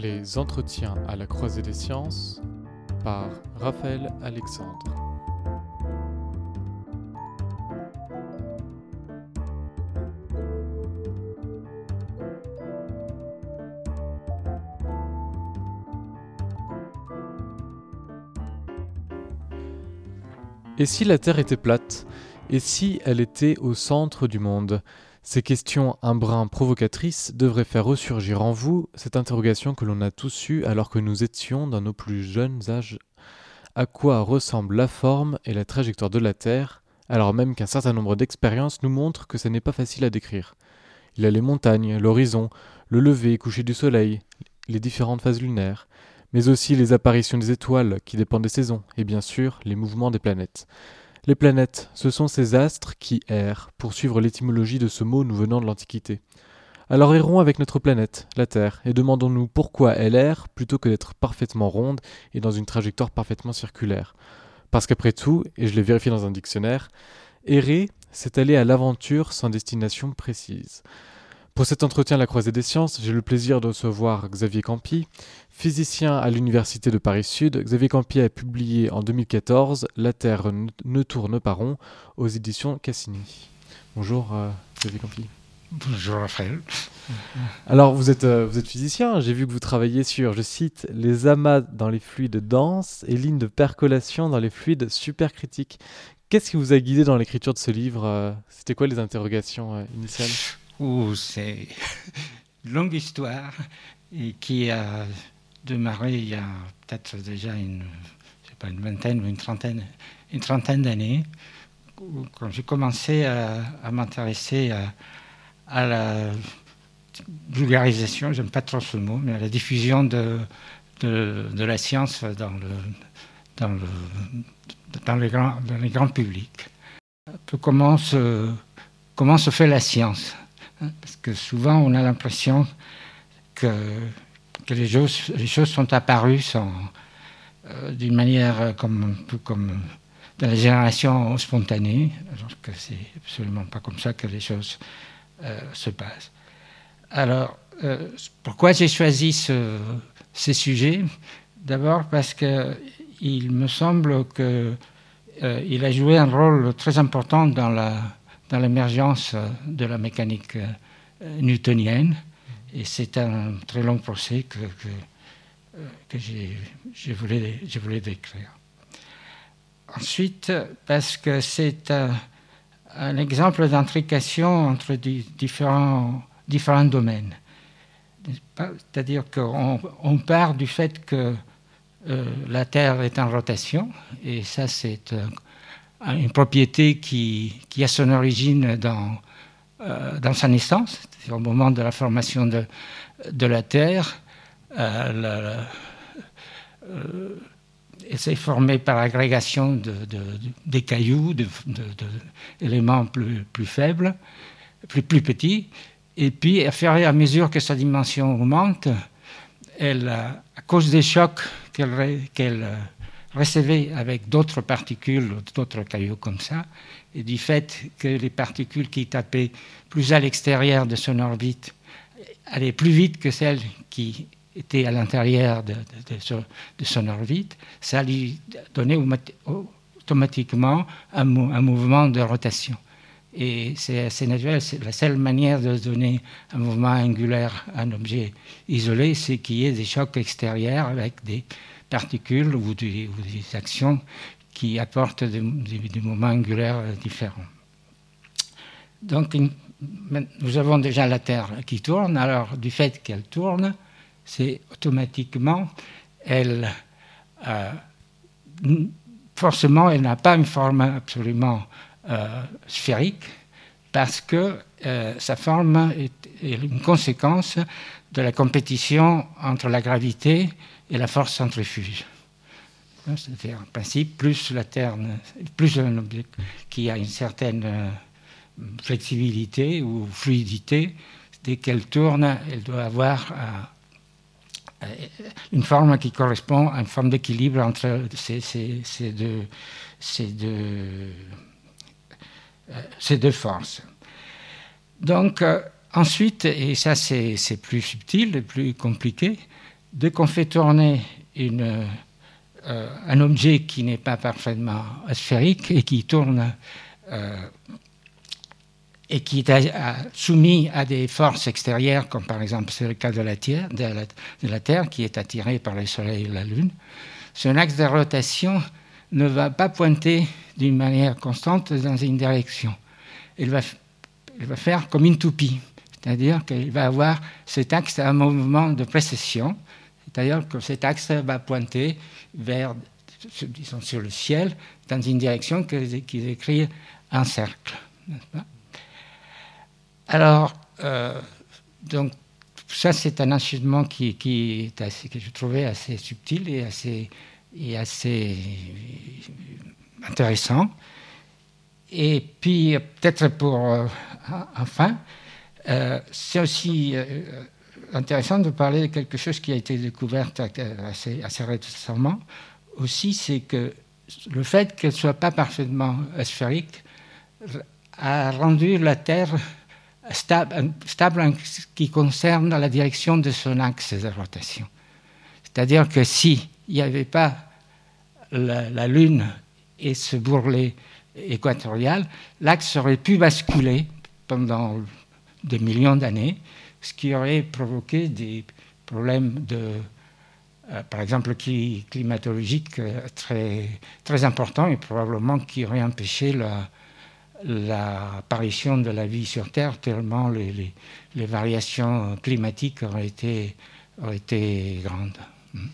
Les entretiens à la croisée des sciences par Raphaël Alexandre. Et si la Terre était plate? Et si elle était au centre du monde? Ces questions un brin provocatrices devraient faire ressurgir en vous cette interrogation que l'on a tous eue alors que nous étions dans nos plus jeunes âges. À quoi ressemble la forme et la trajectoire de la Terre, alors même qu'un certain nombre d'expériences nous montrent que ce n'est pas facile à décrire? Il y a les montagnes, l'horizon, le lever et coucher du soleil, les différentes phases lunaires, mais aussi les apparitions des étoiles qui dépendent des saisons, et bien sûr les mouvements des planètes. Les planètes, ce sont ces astres qui errent, pour suivre l'étymologie de ce mot nous venant de l'Antiquité. Alors errons avec notre planète, la Terre, et demandons-nous pourquoi elle erre plutôt que d'être parfaitement ronde et dans une trajectoire parfaitement circulaire. Parce qu'après tout, et je l'ai vérifié dans un dictionnaire, errer, c'est aller à l'aventure sans destination précise. Pour cet entretien à la croisée des sciences, j'ai le plaisir de recevoir Xavier Campi, physicien à l'Université de Paris-Sud. Xavier Campi a publié en 2014 La Terre ne tourne pas rond aux éditions Cassini. Bonjour euh, Xavier Campi. Bonjour Raphaël. Alors vous êtes, euh, vous êtes physicien, j'ai vu que vous travaillez sur, je cite, les amas dans les fluides denses et lignes de percolation dans les fluides supercritiques. Qu'est-ce qui vous a guidé dans l'écriture de ce livre euh, C'était quoi les interrogations initiales? C'est une longue histoire et qui a démarré il y a peut-être déjà une, pas, une vingtaine ou une trentaine, une trentaine d'années, quand j'ai commencé à, m'intéresser à, la vulgarisation, j'aime pas trop ce mot, mais à la diffusion de, de, la science dans le, dans le, dans les, grands, dans les grands publics. Comment se, comment se fait la science parce que souvent, on a l'impression que, que les, choses, les choses sont apparues euh, d'une manière comme, un peu comme dans la génération spontanée, alors que c'est absolument pas comme ça que les choses euh, se passent. Alors, euh, pourquoi j'ai choisi ce, ces sujets? D'abord parce qu'il me semble qu'il a joué un rôle très important dans la dans l'émergence de la mécanique euh, newtonienne. Et c'est un très long procès que, que, euh, que je voulais, décrire. Ensuite, parce que c'est un, exemple d'intrication entre différents, différents domaines. C'est-à-dire qu'on on part du fait que euh, la Terre est en rotation, et ça c'est une propriété qui, a son origine dans, euh, dans sa naissance, c'est au moment de la formation de, la Terre. Euh, euh, elle s'est formée par agrégation de, de, des cailloux, d'éléments plus, faibles, plus, petits. Et puis, à mesure que sa dimension augmente, à cause des chocs qu'elle recevait avec d'autres particules, d'autres cailloux comme ça, et du fait que les particules qui tapaient plus à l'extérieur de son orbite allaient plus vite que celles qui étaient à l'intérieur de, son orbite, ça lui donnait automatiquement un, mouvement de rotation. Et c'est assez naturel, c'est la seule manière de donner un mouvement angulaire à un objet isolé, c'est qu'il y ait des chocs extérieurs avec des particules ou des, actions qui apportent des, moments angulaires différents. Donc, nous avons déjà la Terre qui tourne. Alors, du fait qu'elle tourne, c'est automatiquement, elle, euh, forcément, elle n'a pas une forme absolument euh, sphérique parce que euh, sa forme est, une conséquence de la compétition entre la gravité et la force centrifuge. Hein, c'est-à-dire, en principe, plus la Terre, plus un objet qui a une certaine euh, flexibilité ou fluidité, dès qu'elle tourne, elle doit avoir euh, euh, une forme qui correspond à une forme d'équilibre entre ces, deux, deux forces. Donc, ensuite, et ça c'est plus subtil et plus compliqué, dès qu'on fait tourner un objet qui n'est pas parfaitement sphérique et qui tourne euh, et qui est soumis à des forces extérieures, comme par exemple c'est le cas de la, terre, de, la, Terre, qui est attirée par le Soleil et la Lune, son axe de rotation ne va pas pointer d'une manière constante dans une direction. Il va, il va faire comme une toupie, c'est-à-dire qu'il va avoir cet axe à un mouvement de précession, c'est-à-dire que cet axe va pointer vers, disons, sur le ciel dans une direction qui décrit un cercle. Alors, euh, donc, ça, c'est un enchaînement qui, qui assez, que je trouvais assez subtil et assez, et assez intéressant. Et puis, peut-être pour, euh, enfin, euh, c'est aussi intéressant de parler de quelque chose qui a été découvert assez, récemment. Aussi, c'est que le fait qu'elle ne soit pas parfaitement sphérique a rendu la Terre stable, en ce qui concerne la direction de son axe de rotation. C'est-à-dire que s'il n'y avait pas la, Lune et ce bourrelet équatorial, l'axe aurait pu basculer pendant des millions d'années, ce qui aurait provoqué des problèmes de, euh, par exemple, climatologiques euh, très, très importants et probablement qui auraient empêché la, l'apparition de la vie sur Terre, tellement les, les, variations climatiques auraient été, auraient été grandes. Hmm.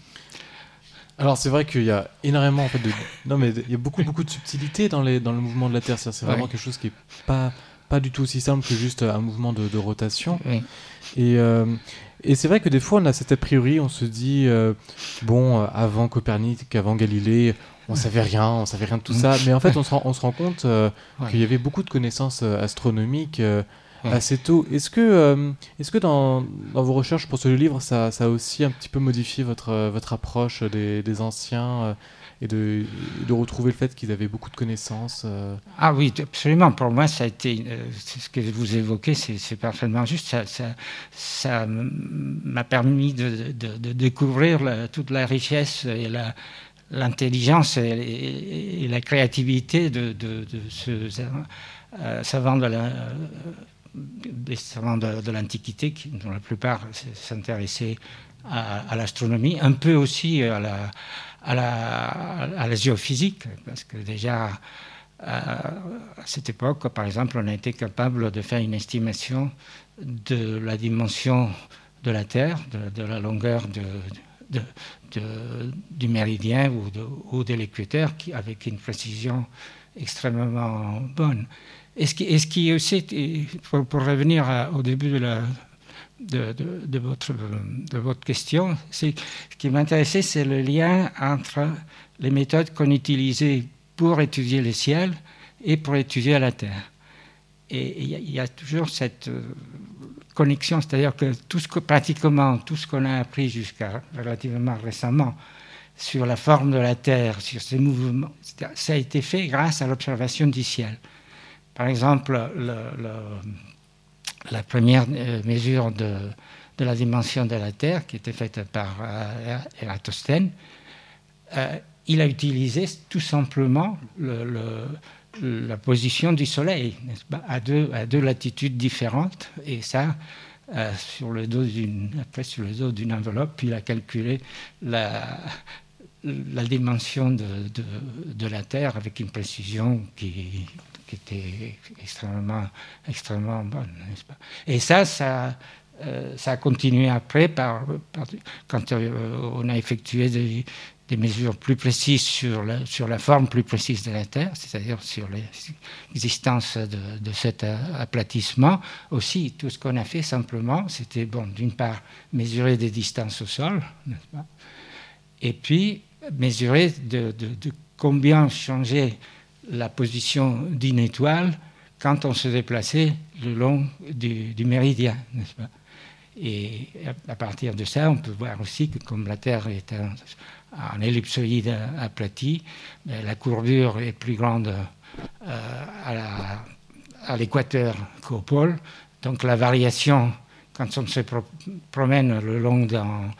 Alors c'est vrai qu'il y a énormément en fait de non mais il y a beaucoup beaucoup de subtilité dans les dans le mouvement de la Terre. C'est vraiment quelque chose qui est pas pas du tout aussi simple que juste un mouvement de, de rotation. Et euh, et c'est vrai que des fois on a cet a priori, on se dit euh, bon euh, avant Copernic, avant Galilée, on savait rien, on savait rien de tout ça. Mais en fait, on se rend, on se rend compte qu'il y avait beaucoup de connaissances astronomiques assez tôt. Est-ce que, est-ce que dans, dans, vos recherches pour ce livre, ça, ça, a aussi un petit peu modifié votre, votre approche des, des anciens et de, de, retrouver le fait qu'ils avaient beaucoup de connaissances Ah oui, absolument. Pour moi, ça a été ce que vous évoquez, c'est parfaitement juste. Ça, ça, ça m'a permis de, de, de découvrir toute la richesse et la l'intelligence et, la créativité de, de, ce euh, savant de la, des savants de, l'Antiquité, qui, dont la plupart s'intéressaient à, l'astronomie, un peu aussi à la, à la, à la géophysique, parce que déjà euh, à cette époque, par exemple, on a été capable de faire une estimation de la dimension de la Terre, de, la longueur de, de, du méridien ou de, ou de l'équateur avec une précision extrêmement bonne. Et ce qui, qui aussi, pour, revenir au début de, votre, question, ce qui m'intéressait, c'est le lien entre les méthodes qu'on utilisait pour étudier le ciel et pour étudier la Terre. Et il y, a toujours cette euh, connexion, c'est-à-dire que pratiquement tout ce qu'on a appris jusqu'à relativement récemment sur la forme de la Terre, sur ses mouvements, ça a été fait grâce à l'observation du ciel. Par exemple, le, la première euh, mesure de, la dimension de la Terre, qui était faite par euh, Eratosthène, euh, il a utilisé tout simplement le, la position du Soleil, à deux, latitudes différentes, et ça, sur le dos d'une, après sur le dos d'une enveloppe, il a calculé la, la dimension de, de, la Terre avec une précision qui, qui était extrêmement, extrêmement bonne, pas? Et ça, ça, euh, ça a continué après, par, quand euh, on a effectué des, mesures plus précises sur la, sur la forme plus précise de la Terre, c'est-à-dire sur l'existence de, de, cet aplatissement. Aussi, tout ce qu'on a fait simplement, c'était, bon, d'une part, mesurer des distances au sol, et puis mesurer de, de, combien changeait la position d'une étoile quand on se déplaçait le long du, méridien, n'est-ce pas? Et à partir de ça, on peut voir aussi que comme la Terre est un, ellipsoïde aplati, la courbure est plus grande euh, à l'équateur qu'au pôle. Donc la variation, quand on se promène le long d'un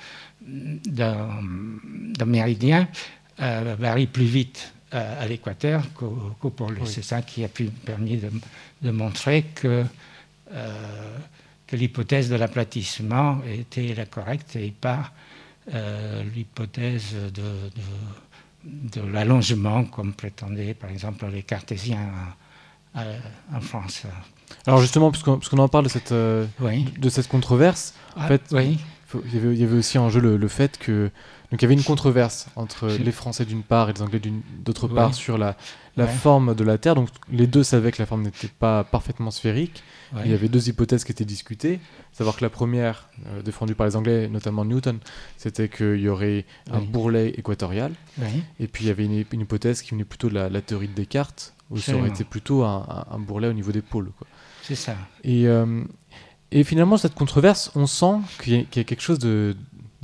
méridien varie plus vite à l'équateur qu'au pôle. C'est ça qui a pu permis de, montrer que, que l'hypothèse de l'aplatissement était la correcte et pas l'hypothèse de, de l'allongement, comme prétendaient par exemple les cartésiens en France. Alors justement, puisqu'on en parle de cette, euh, de cette controverse, en ah, il, y avait, aussi en jeu le, fait que donc il y avait une controverse entre les Français d'une part et les Anglais d'autre part sur la, la forme de la Terre. Donc les deux savaient que la forme n'était pas parfaitement sphérique. Il y avait deux hypothèses qui étaient discutées. Savoir que la première, euh, défendue par les Anglais, notamment Newton, c'était qu'il y aurait un bourrelet équatorial. Et puis il y avait une, hypothèse qui venait plutôt de la, théorie de Descartes, où ça aurait été plutôt un, un, bourrelet au niveau des pôles. C'est ça. Et, euh, et finalement, cette controverse, on sent qu'il y, a quelque chose de,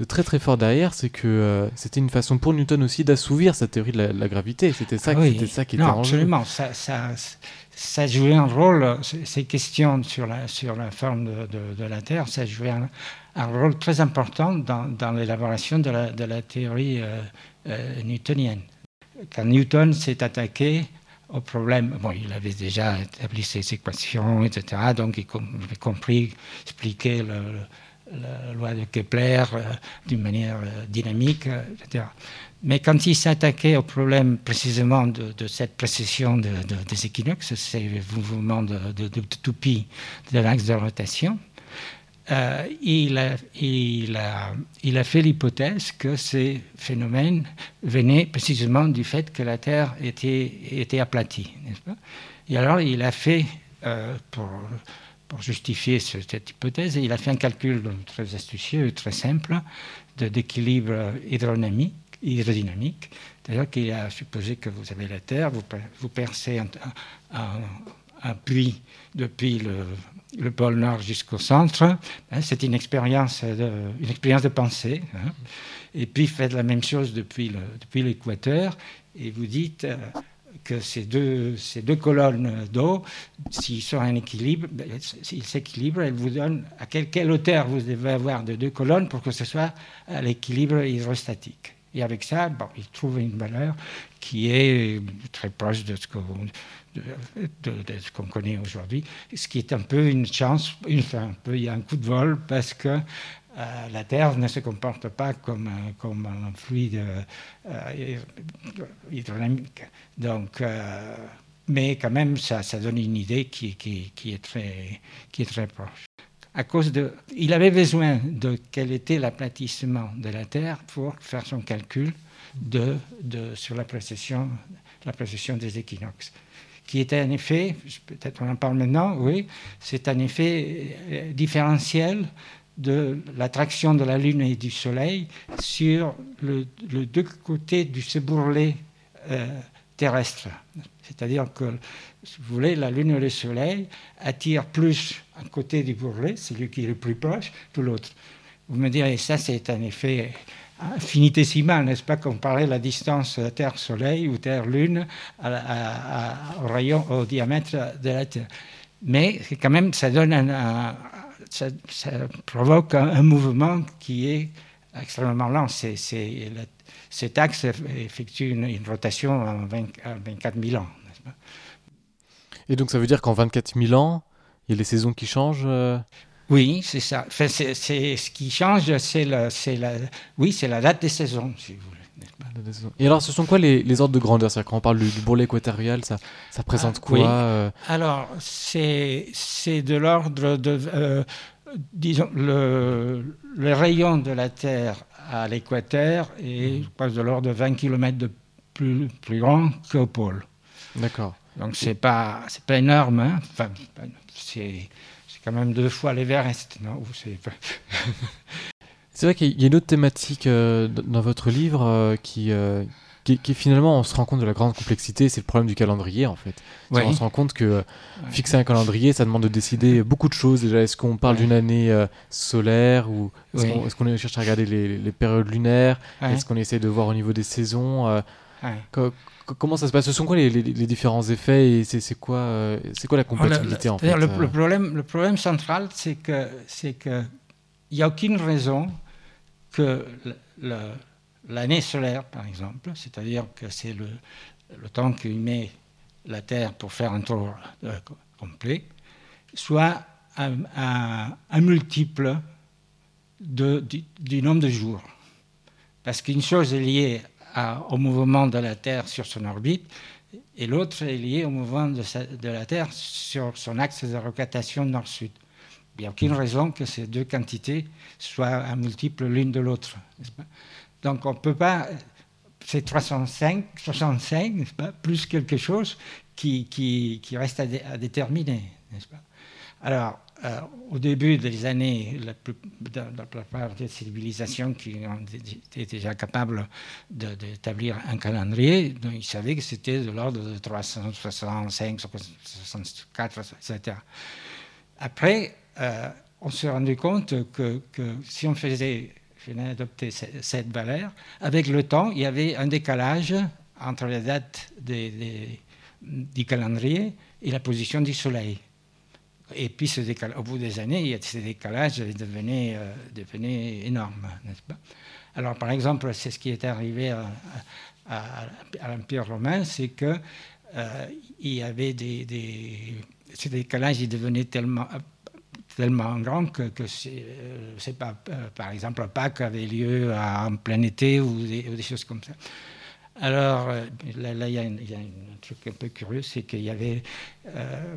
très très fort derrière, c'est que euh, c'était une façon pour Newton aussi d'assouvir sa théorie de la, gravité. C'était ça, ah c'était ça qui était non, absolument. Ça, ça, ça, jouait un rôle, ces questions sur la, sur la forme de, de, la Terre, ça jouait un, un rôle très important dans, dans l'élaboration de la, de la théorie euh, newtonienne. Quand Newton s'est attaqué au problème. Bon, il avait déjà établi ses équations, etc. Donc, il avait compris, expliqué la loi de Kepler euh, d'une manière euh, dynamique, euh, etc. Mais quand il s'attaquait au problème précisément de, cette précession de, des équinoxes, ces mouvements de, toupie de l'axe de rotation, il, a, fait l'hypothèse que ces phénomènes venaient précisément du fait que la Terre était, était aplatie. Pas? Et alors il a fait, pour, pour, justifier cette hypothèse, il a fait un calcul très astucieux, très simple, d'équilibre hydrodynamique. C'est-à-dire qu'il a supposé que vous avez la Terre, vous, percez un, puits depuis le, le pôle Nord jusqu'au centre. Hein, c'est une expérience de, une expérience de pensée. Hein. Et puis faites la même chose depuis, depuis l'équateur et vous dites euh, que ces deux, ces deux colonnes d'eau, s'ils sont en équilibre, ben, s'ils s'équilibrent, elles vous donnent à quelle, hauteur vous devez avoir de deux colonnes pour que ce soit à l'équilibre hydrostatique. Et avec ça, bon, il trouve une valeur qui est très proche de ce qu'on connaît aujourd'hui, ce qui est un peu une chance, un peu, il y a un coup de vol parce que euh, la Terre ne se comporte pas comme, un, comme un fluide euh, hydrodynamique. Donc, euh, mais quand même, ça, ça, donne une idée qui, qui, est très, qui est très proche. À cause de, il avait besoin de quel était l'aplatissement de la Terre pour faire son calcul de, de, sur la précession, la précession des équinoxes qui est un effet, peut-être on en parle maintenant, oui, c'est un effet euh, différentiel de l'attraction de la Lune et du Soleil sur le, deux côtés du ce euh, terrestre. C'est-à-dire que, si vous voulez, la Lune et le Soleil attirent plus un côté du bourrelet, celui qui est le plus proche, que l'autre. Vous me direz, ça c'est un effet infinitésimale, n'est-ce pas, comparer la distance Terre-Soleil ou Terre-Lune au rayon, au diamètre de la Terre. Mais quand même, ça donne un, ça, provoque un, mouvement qui est extrêmement lent. C'est, cet axe effectue une, rotation en 24 000 ans. Et donc ça veut dire qu'en 24 000 ans, il y a les saisons qui changent euh, oui, c'est ça. Enfin, c'est, ce qui change, c'est la, la, oui, c'est la date des saisons, si vous voulez. Et alors, ce sont quoi les, les ordres de grandeur? Quand on parle du, du bourrelet équatorial, ça, ça présente ah, quoi euh? Alors, c'est, de l'ordre de. Euh, disons, le, le, rayon de la Terre à l'équateur est mmh. de l'ordre de 20 km de plus, plus grand qu'au pôle. D'accord. Donc, c'est pas, pas énorme. Hein enfin, c'est quand même deux fois l'Everest, non? C'est vrai qu'il y a une autre thématique euh, dans votre livre euh, qui, euh, qui, qui, finalement, on se rend compte de la grande complexité, c'est le problème du calendrier en fait. On se rend compte que fixer un calendrier, ça demande de décider beaucoup de choses. Déjà, est-ce qu'on parle d'une année solaire ou est-ce qu'on cherche à regarder les, les périodes lunaires? Est-ce qu'on essaie de voir au niveau des saisons comment ça se passe? Ce sont quoi les, différents effets et c'est quoi, c'est quoi la compatibilité en fait le, le, problème, le problème central, c'est que c'est que il n'y a aucune raison que l'année solaire, par exemple, c'est-à-dire que c'est le, temps qu'il met la Terre pour faire un tour euh, complet, soit un, multiple du, nombre de jours. Parce qu'une chose est liée au mouvement de la Terre sur son orbite, et l'autre est liée au mouvement de, de, la Terre sur son axe de rotation nord-sud. Il n'y a aucune raison que ces deux quantités soient un multiple l'une de l'autre. Donc on ne peut pas. C'est 305, 65, pas, plus quelque chose qui, reste à, déterminer, Alors, euh, au début des années, la plupart des civilisations qui étaient déjà capables d'établir un calendrier, ils savaient que c'était de l'ordre de 365, 64, etc. Après, euh, on s'est rendu compte que, si on faisait, adopter cette valeur, avec le temps, il y avait un décalage entre la date du calendrier et la position du Soleil. Et puis, ce au bout des années, ce décalage devenait, euh, devenait énorme, n'est-ce pas? Alors, par exemple, c'est ce qui est arrivé à, l'Empire romain, c'est que euh, y avait des, des, ce décalage, il devenait tellement tellement grand que, que c'est euh, pas, euh, par exemple, Pâques avait lieu en plein été ou des, choses comme ça. Alors, euh, là, il y, a un truc un peu curieux, c'est qu'il y avait,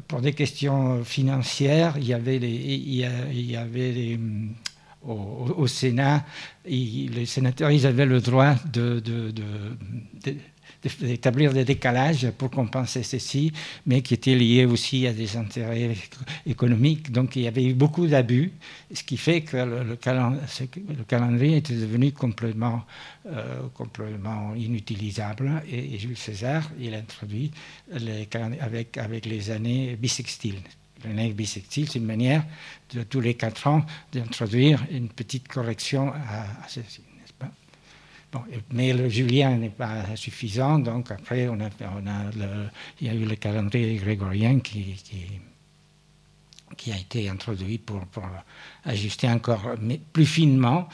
pour des questions financières, il y avait les, il y, avait les, au, Sénat, les sénateurs, ils avaient le droit de d'établir des décalages pour compenser ceci, mais qui étaient liés aussi à des intérêts économiques. Donc il y avait eu beaucoup d'abus, ce qui fait que le, calendrier était devenu complètement, euh, inutilisable. Et, Jules César, il a introduit avec, les années bissextiles. L'année bissextile, c'est une manière de tous les quatre ans d'introduire une petite correction à ceci mais le julien n'est pas suffisant, donc après, on a, il y a eu le calendrier grégorien qui, qui, a été introduit pour, ajuster encore plus finement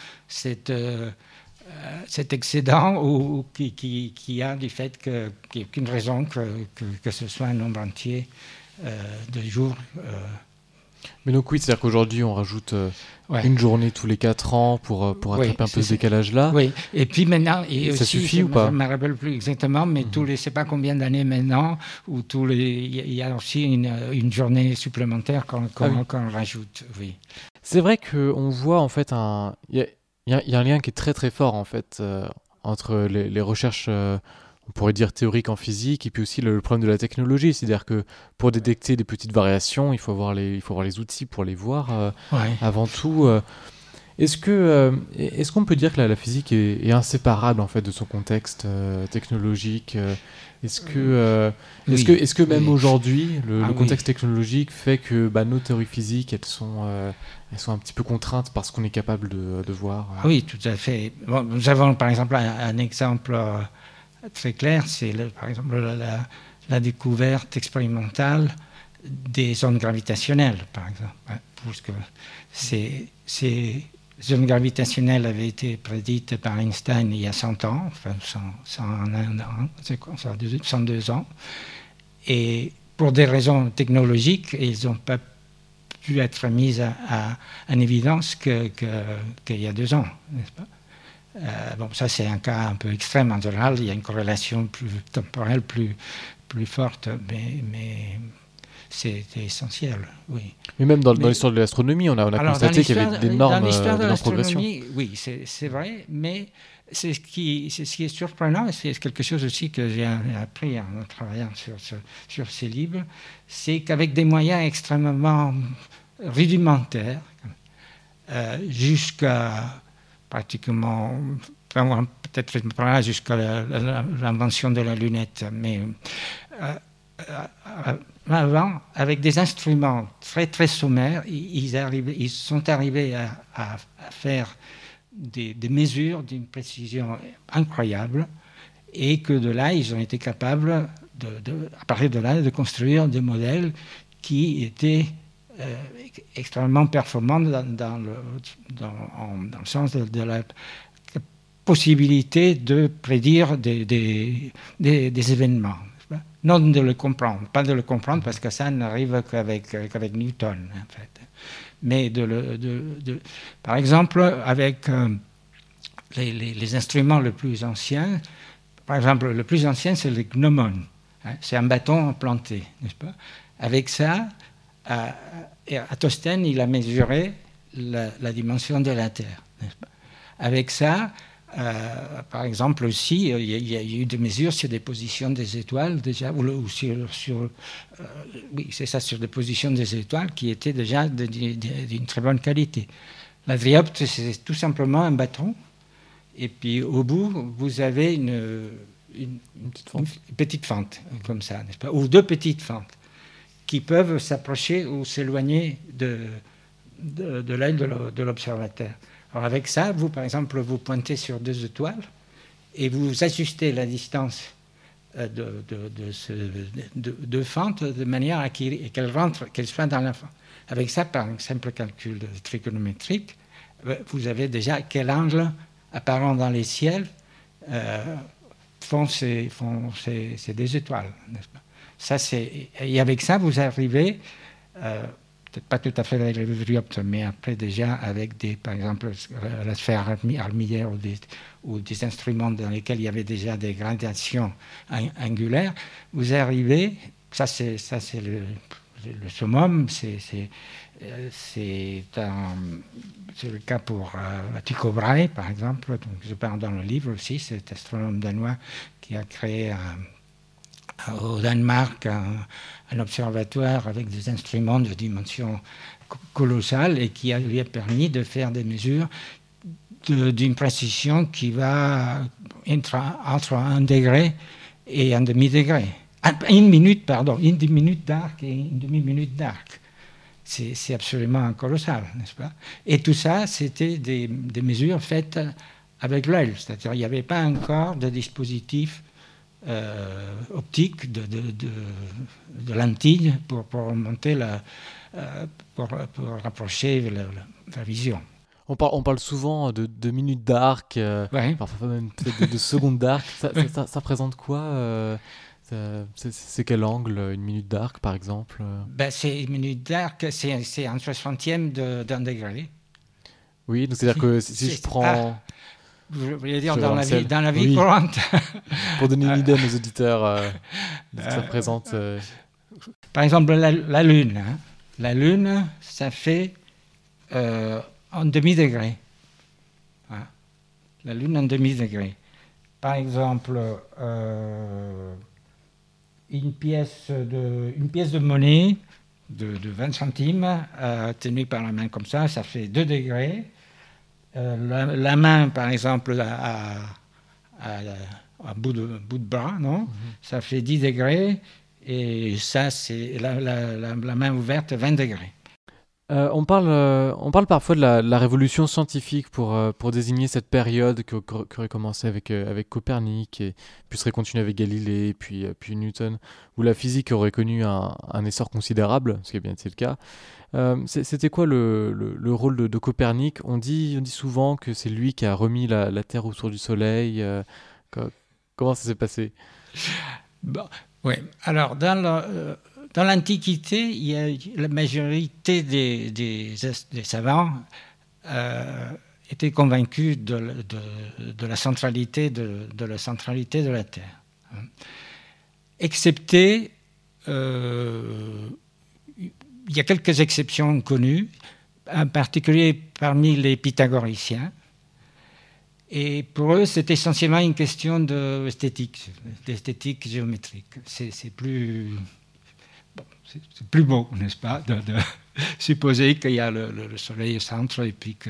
euh, cet excédent ou, qui, qui, a du fait qu'il n'y a aucune raison que, que, ce soit un nombre entier euh, de jours. Euh, mais donc oui, c'est-à-dire qu'aujourd'hui, on rajoute euh, une journée tous les 4 ans pour, euh, pour attraper un peu ce décalage-là. Oui, et puis maintenant... Et ça suffit ou pas Je ne me rappelle plus exactement, mais mhm. tous les, je ne sais pas combien d'années maintenant, où tous les, il y a aussi une, une journée supplémentaire qu'on ah rajoute, oui. C'est vrai qu'on voit en fait un... Il y a, y a, un lien qui est très très fort en fait euh, entre les, les recherches on pourrait dire théorique en physique, et puis aussi le, problème de la technologie, c'est-à-dire que pour détecter des petites variations, il faut avoir les, il faut avoir les outils pour les voir euh, avant tout. Euh. est-ce que euh, est-ce qu'on peut dire que la, physique est, inséparable en fait de son contexte technologique Est-ce que est-ce que est-ce que même aujourd'hui le, ah contexte technologique fait que bah, nos théories physiques elles sont elles sont un petit peu contraintes parce qu'on est capable de, de voir Oui, tout à fait. nous avons par exemple un exemple très clair, c'est par exemple la, découverte expérimentale des ondes gravitationnelles, par exemple. Hein, parce que ces, ondes gravitationnelles avaient été prédites par Einstein il y a 100 ans, enfin 102 ans, et pour des raisons technologiques, ils n'ont pas pu être mises en évidence qu'il que, y a deux ans, n'est-ce pas? Euh, bon, ça c'est un cas un peu extrême. En général, il y a une corrélation plus temporelle plus, plus forte, mais, mais c'est essentiel, oui. Mais même dans, l'histoire de l'astronomie, on a, on a constaté qu'il y avait d'énormes progressions. Oui, c'est vrai, mais c'est ce, qui, ce qui est surprenant, et c'est quelque chose aussi que j'ai appris en travaillant sur, sur, ces livres, c'est qu'avec des moyens extrêmement rudimentaires, euh, jusqu'à pratiquement, peut-être jusqu'à l'invention de la lunette, mais euh, euh, avant, avec des instruments très très sommaires, ils, sont arrivés à, faire des, mesures d'une précision incroyable et que de là, ils ont été capables, à partir de là, de construire des modèles qui étaient extrêmement performante dans, le, dans, le, sens de, la possibilité de prédire des, des, événements. Non de le comprendre, pas de le comprendre parce que ça n'arrive qu'avec avec Newton, en fait. Mais de, le, de par exemple, avec les, les, instruments les plus anciens, par exemple, le plus ancien, c'est le gnomon. Hein, c'est un bâton planté, n'est-ce pas? Avec ça, à, à Tosten, il a mesuré la, dimension de la Terre. Avec ça, euh, par exemple aussi, il y, a, eu des mesures sur des positions des étoiles déjà, ou, sur, sur euh, oui, c'est ça, sur des positions des étoiles qui étaient déjà d'une très bonne qualité. La dioptre, c'est tout simplement un bâton, et puis au bout, vous avez une, une, petite, fente. comme ça, n'est-ce pas? Ou deux petites fentes qui peuvent s'approcher ou s'éloigner de, de, l'aile de l'observateur. Alors avec ça, vous, par exemple, vous pointez sur deux étoiles et vous ajustez la distance euh, de, de, ce, de, fente de manière à qu'elle rentre, qu'elle soit dans la fente. Avec ça, par un simple calcul trigonométrique, euh, vous avez déjà quel angle apparent dans les ciels euh, font ces, ces deux étoiles, n'est-ce pas? Ça, c'est... Et avec ça, vous arrivez, euh, peut-être pas tout à fait avec le Vriopte, mais après déjà avec, des, par exemple, la sphère armillaire ou des, instruments dans lesquels il y avait déjà des gradations angulaires, vous arrivez, ça c'est, ça c'est le, summum, c'est, c'est, c'est, le cas pour euh, Tycho Brahe, par exemple, je parle dans le livre aussi, cet astronome danois qui a créé un au Danemark un, observatoire avec des instruments de dimension colossale et qui lui a permis de faire des mesures d'une précision qui va entre, entre, un degré et un demi-degré. Une minute, pardon, une minute d'arc et une demi-minute d'arc. C'est absolument colossal, n'est-ce pas? Et tout ça, c'était des, mesures faites avec l'œil, c'est-à-dire il n'y avait pas encore de dispositif euh, optique de, de, de, de, lentilles pour, pour monter la, euh, pour, pour, rapprocher la, la, vision. On parle, on parle, souvent de, de minutes d'arc, euh, parfois même peut-être de, secondes d'arc. Ça, ça, ça, présente quoi c'est quel angle, une minute d'arc par exemple? Ben, C'est une minute d'arc, c'est un soixantième d'un degré. Oui, c'est-à-dire que si, je prends... Ah, vous voulez dire dans la, vie, dans la vie courante Pour donner une idée à nos auditeurs, euh, ça euh, représente. Euh, par exemple, la, Lune. Hein. La Lune, ça fait en demi-degré. Hein. La Lune en demi-degré. Par exemple, une, pièce de, une pièce de monnaie de, de 20 centimes tenue par la main comme ça, ça fait 2 degrés. Euh, la, main, par exemple, à, à, bout, de, bout de bras, non? Mhm. Ça fait 10 degrés. Et ça, c'est la, la, main ouverte, 20 degrés. Euh, on, parle, euh, on parle parfois de la, révolution scientifique pour, pour désigner cette période qui, aurait commencé avec, avec Copernic et puis serait continuée avec Galilée puis, puis Newton, où la physique aurait connu un, essor considérable, ce qui est bien été le cas. Euh, c'était quoi le, le, rôle de, Copernic? On dit, on dit souvent que c'est lui qui a remis la, la Terre autour du Soleil. Euh, comment ça s'est passé? Oui, alors dans euh, dans l'Antiquité, la majorité des, savants euh, étaient convaincus de, de, de, la centralité de, de, la centralité de la Terre, hein. excepté euh, il y a quelques exceptions connues, en particulier parmi les pythagoriciens. Et pour eux, c'est essentiellement une question d'esthétique, d'esthétique géométrique. C'est plus, plus beau, n'est-ce pas, de, supposer qu'il y a le, soleil au centre et puis que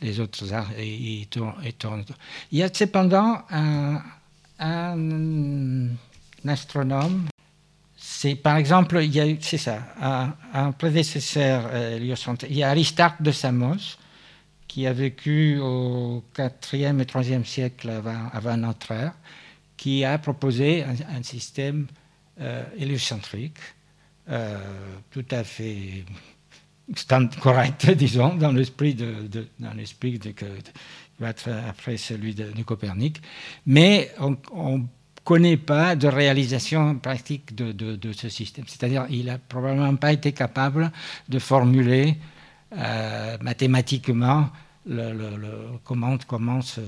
les autres arts y tournent. Il y a cependant un, astronome c'est par exemple, il y a c'est ça, un, prédécesseur euh, il y a Aristarque de Samos qui a vécu au 4e et 3e siècle avant, notre ère, qui a proposé un, système héliocentrique tout à fait correct, disons, dans l'esprit de, dans l'esprit de, va être après celui de, Copernic, mais on ne connaît pas de réalisation pratique de, ce système. C'est-à-dire, il n'a probablement pas été capable de formuler euh, mathématiquement le, comment, ce,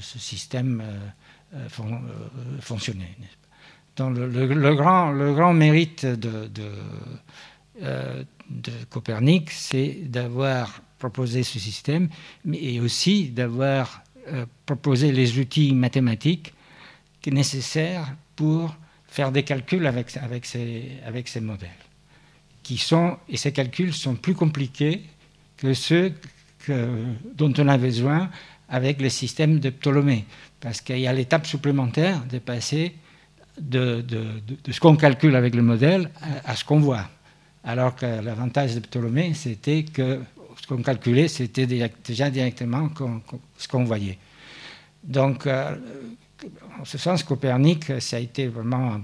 système euh, euh, fonctionnait. Le, grand, le grand mérite de, de de Copernic, c'est d'avoir proposé ce système, mais aussi d'avoir euh, proposé les outils mathématiques nécessaires pour faire des calculs avec, avec, ces, avec ces modèles. Qui sont, et ces calculs sont plus compliqués que ceux dont on a besoin avec le système de Ptolémée, parce qu'il y a l'étape supplémentaire de passer de, ce qu'on calcule avec le modèle à ce qu'on voit. Alors que l'avantage de Ptolémée, c'était que ce qu'on calculait, c'était déjà directement ce qu'on voyait. Donc, euh, en ce sens, Copernic, ça a été vraiment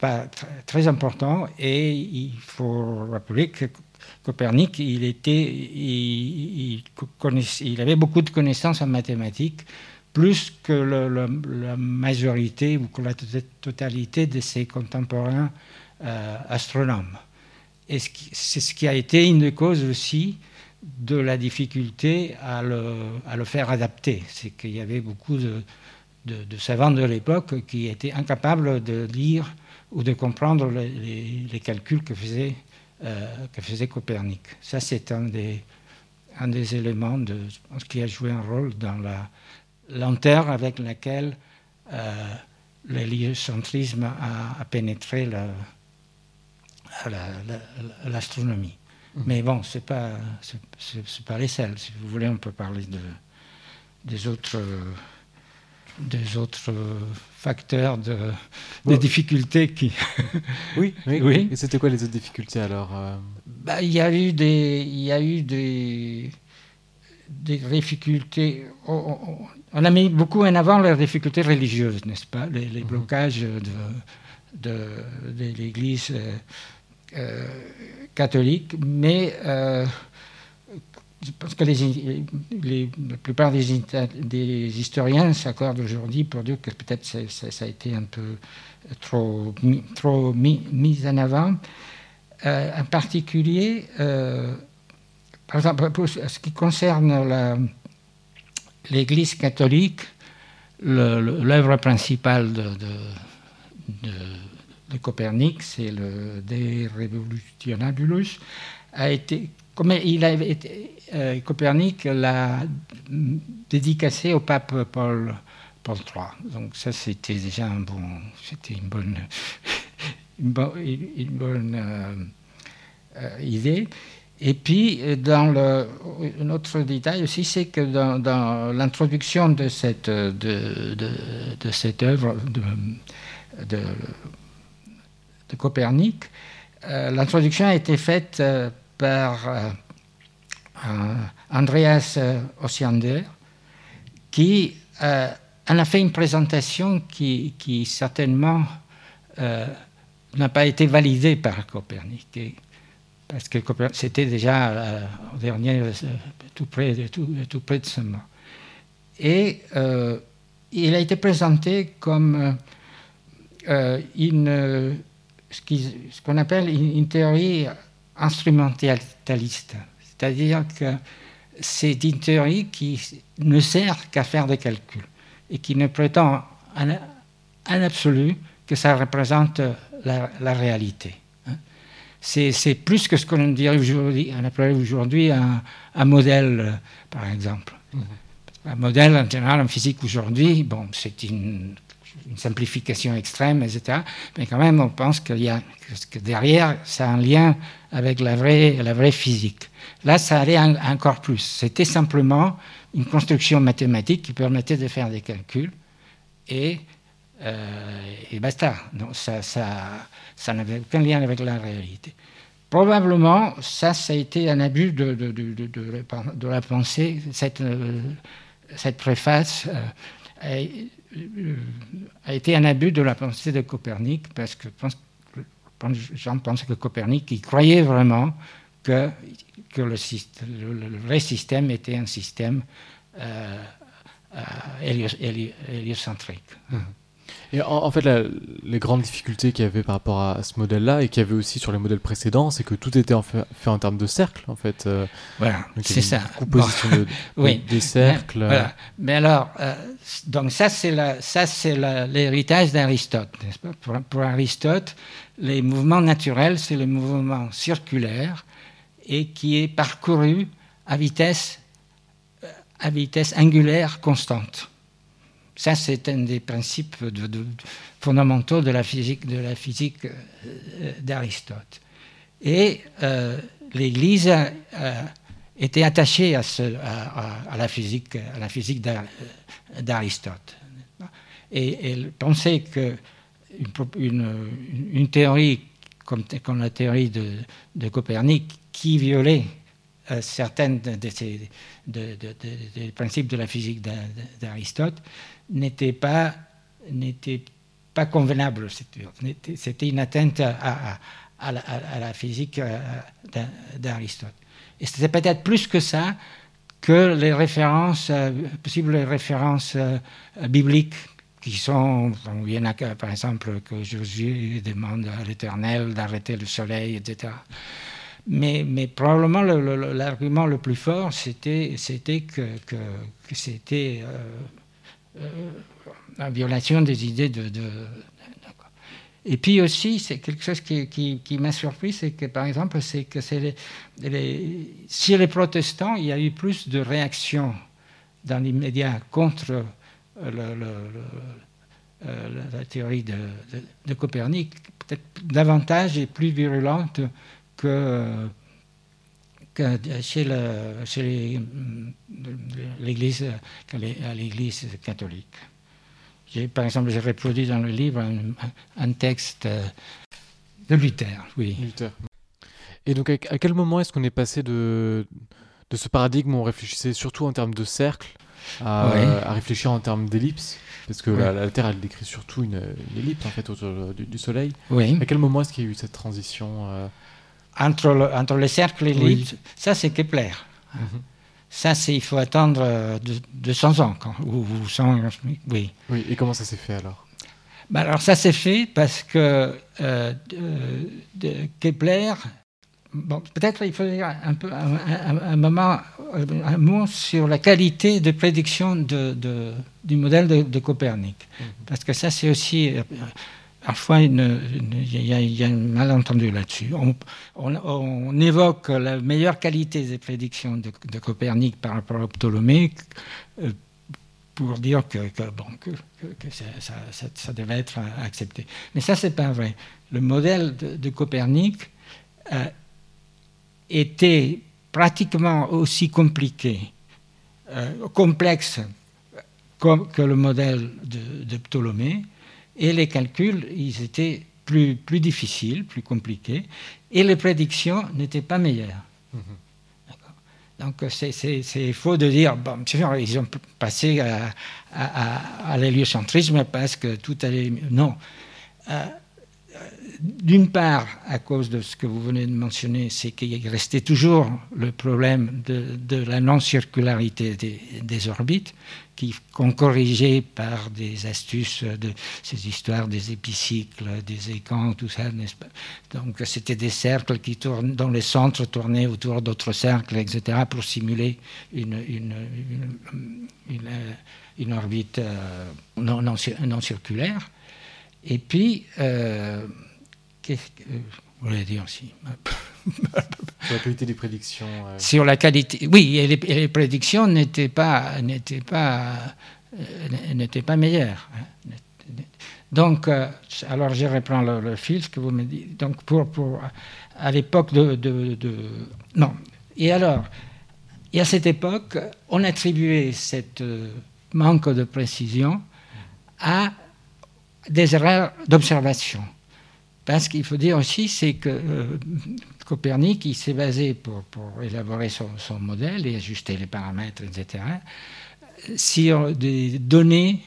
pas très important. Et il faut rappeler que Copernic, il, était, il, avait beaucoup de connaissances en mathématiques, plus que la majorité ou que la totalité de ses contemporains euh, astronome. Et c'est ce qui a été une cause aussi de la difficulté à le, faire adapter. C'est qu'il y avait beaucoup de, savants de l'époque qui étaient incapables de lire ou de comprendre les, calculs que faisait, euh, que faisait Copernic. Ça, c'est un des, éléments de, qui a joué un rôle dans la lenteur avec laquelle euh, l'héliocentrisme a, a, pénétré la, l'astronomie. Mmh. Mais bon, ce n'est pas, c'est, pas les seuls. Si vous voulez, on peut parler de, des autres des autres facteurs de, difficultés qui. oui, oui, Et c'était quoi les autres difficultés alors euh? Bah, Il y a eu des, il y a eu des, des difficultés. On, a mis beaucoup en avant les difficultés religieuses, n'est-ce pas? Les, mmh. blocages de, de, de l'Église euh, euh, catholique, mais euh, je pense que les, la plupart des, des historiens s'accordent aujourd'hui pour dire que peut-être ça, a été un peu trop, trop mis, mis en avant. Euh, en particulier, par exemple, pour ce qui concerne l'Église catholique, l'œuvre principale de, Copernic, c'est le De Revolutionibus, a été, comme il avait été, euh, Copernic l'a dédicacé au pape Paul, Paul III. Donc ça, c'était déjà un bon, c'était une bonne, une, bonne euh, euh, idée. Et puis, dans le, un autre détail aussi, c'est que dans, l'introduction de cette, de, de, cette œuvre de, Copernic. Euh, l'introduction a été faite euh, par euh, Andreas Osiander, qui en a fait une présentation qui certainement n'a pas été validée par Copernic. Parce que c'était déjà au dernier, tout près, de, tout, près de ce mort. Et il a été présenté comme une ce qu'on appelle une, théorie instrumentaliste. C'est-à-dire que c'est une théorie qui ne sert qu'à faire des calculs et qui ne prétend en, absolu que ça représente la, réalité. C'est plus que ce qu'on dirait aujourd'hui, on appelle aujourd'hui un, modèle, par exemple. Mmh. Un modèle, en général, en physique aujourd'hui, bon, c'est une une simplification extrême, etc. Mais quand même, on pense qu'il y a, que derrière, ça a un lien avec la vraie, la vraie physique. Là, ça allait encore plus. C'était simplement une construction mathématique qui permettait de faire des calculs et, et basta. Donc, ça, ça, ça n'avait aucun lien avec la réalité. Probablement, ça, ça a été un abus de, de, la pensée, cette, euh, cette préface. Euh, a été un abus de la pensée de Copernic, parce que je pense que Copernic il croyait vraiment que, que le, le, vrai système était un système euh, euh, héliocentrique. Mmh. Et en, fait, les grandes difficultés qu'il y avait par rapport à, ce modèle-là, et qu'il y avait aussi sur les modèles précédents, c'est que tout était fait, en termes de cercles, en fait. Euh, voilà, c'est ça. Composition de, des cercles. Mais, voilà. Mais alors, euh, donc ça, c'est l'héritage d'Aristote, n'est-ce pas? Pour, pour, Aristote, les mouvements naturels, c'est le mouvement circulaire et qui est parcouru à vitesse, à vitesse angulaire constante. Ça, c'est un des principes fondamentaux de la physique, de la physique euh, d'Aristote. Et euh, l'Église était attachée à, la physique, à la physique d'Aristote. Et elle pensait que une, théorie comme, la théorie de, Copernic, qui violait euh, certains des principes de la physique d'Aristote, n'était pas, pas convenable. C'était une atteinte à, à, la, physique euh, d'Aristote. Et c'était peut-être plus que ça que les références, euh, possibles références euh, bibliques qui sont, il y en a par exemple que Jésus demande à l'Éternel d'arrêter le soleil, etc. Mais, mais probablement l'argument le, plus fort, c'était que, que, c'était la violation des idées de, et puis aussi, c'est quelque chose qui, m'a surpris, c'est que par exemple, c'est que c'est les, si les protestants, il y a eu plus de réactions dans l'immédiat contre euh, la théorie de, de, Copernic, peut-être davantage et plus virulente que, que chez, l'Église, l'Église catholique. Par exemple, j'ai reproduit dans le livre un, texte euh, de Luther, oui. Luther. Et donc, à quel moment est-ce qu'on est passé de, de ce paradigme où on réfléchissait surtout en termes de cercle à, réfléchir en termes d'ellipse? Parce que la, Terre, elle décrit surtout une, ellipse en fait autour du, Soleil. Oui. À quel moment est-ce qu'il y a eu cette transition euh, entre le, entre le cercle et l'ellipse, ça c'est Kepler. Mhm. Ça, c'est, il faut attendre 200 ans, ou, 100, oui. Oui, et comment ça s'est fait alors? Bah Alors ça s'est fait parce que euh, de, Kepler, bon, peut-être il faut dire un, peu, un, moment, un mot sur la qualité de prédiction de, du modèle de, Copernic. Mhm. Parce que ça, c'est aussi euh, Parfois, il y, a un malentendu là-dessus. On, évoque la meilleure qualité des prédictions de, Copernic par rapport à Ptolémée euh, pour dire que, bon, que, ça, devait être accepté. Mais ça, c'est pas vrai. Le modèle de, Copernic euh, était pratiquement aussi compliqué, euh, complexe que le modèle de Ptolémée et les calculs, ils étaient plus, plus difficiles, plus compliqués, et les prédictions n'étaient pas meilleures. Mhm. Donc c'est faux de dire, bon, ils ont passé à, à, l'héliocentrisme parce que tout allait mieux. Non. Euh, d'une part, à cause de ce que vous venez de mentionner, c'est qu'il restait toujours le problème de, la non-circularité des, orbites, qu'on corrigeait par des astuces de ces histoires des épicycles, des écans, tout ça, n'est-ce pas? Donc c'était des cercles qui tournent, dont les centres tournaient autour d'autres cercles, etc., pour simuler une, une, orbite euh, non, non, circulaire. Et puis, euh, qu'est-ce que vous voulez dire aussi Sur la qualité des prédictions. Euh. Sur la qualité, oui, et les, prédictions n'étaient pas, n'étaient pas, euh, n'étaient pas meilleures. Hein. Donc, euh, alors je reprends le, fil, ce que vous me dites. Donc, pour, pour à l'époque de, de, de, non. Et alors, et à cette époque, on attribuait cette manque de précision à des erreurs d'observation. Parce qu'il faut dire aussi, c'est que euh, Copernic, il s'est basé pour, élaborer son, modèle et ajuster les paramètres, etc., sur des données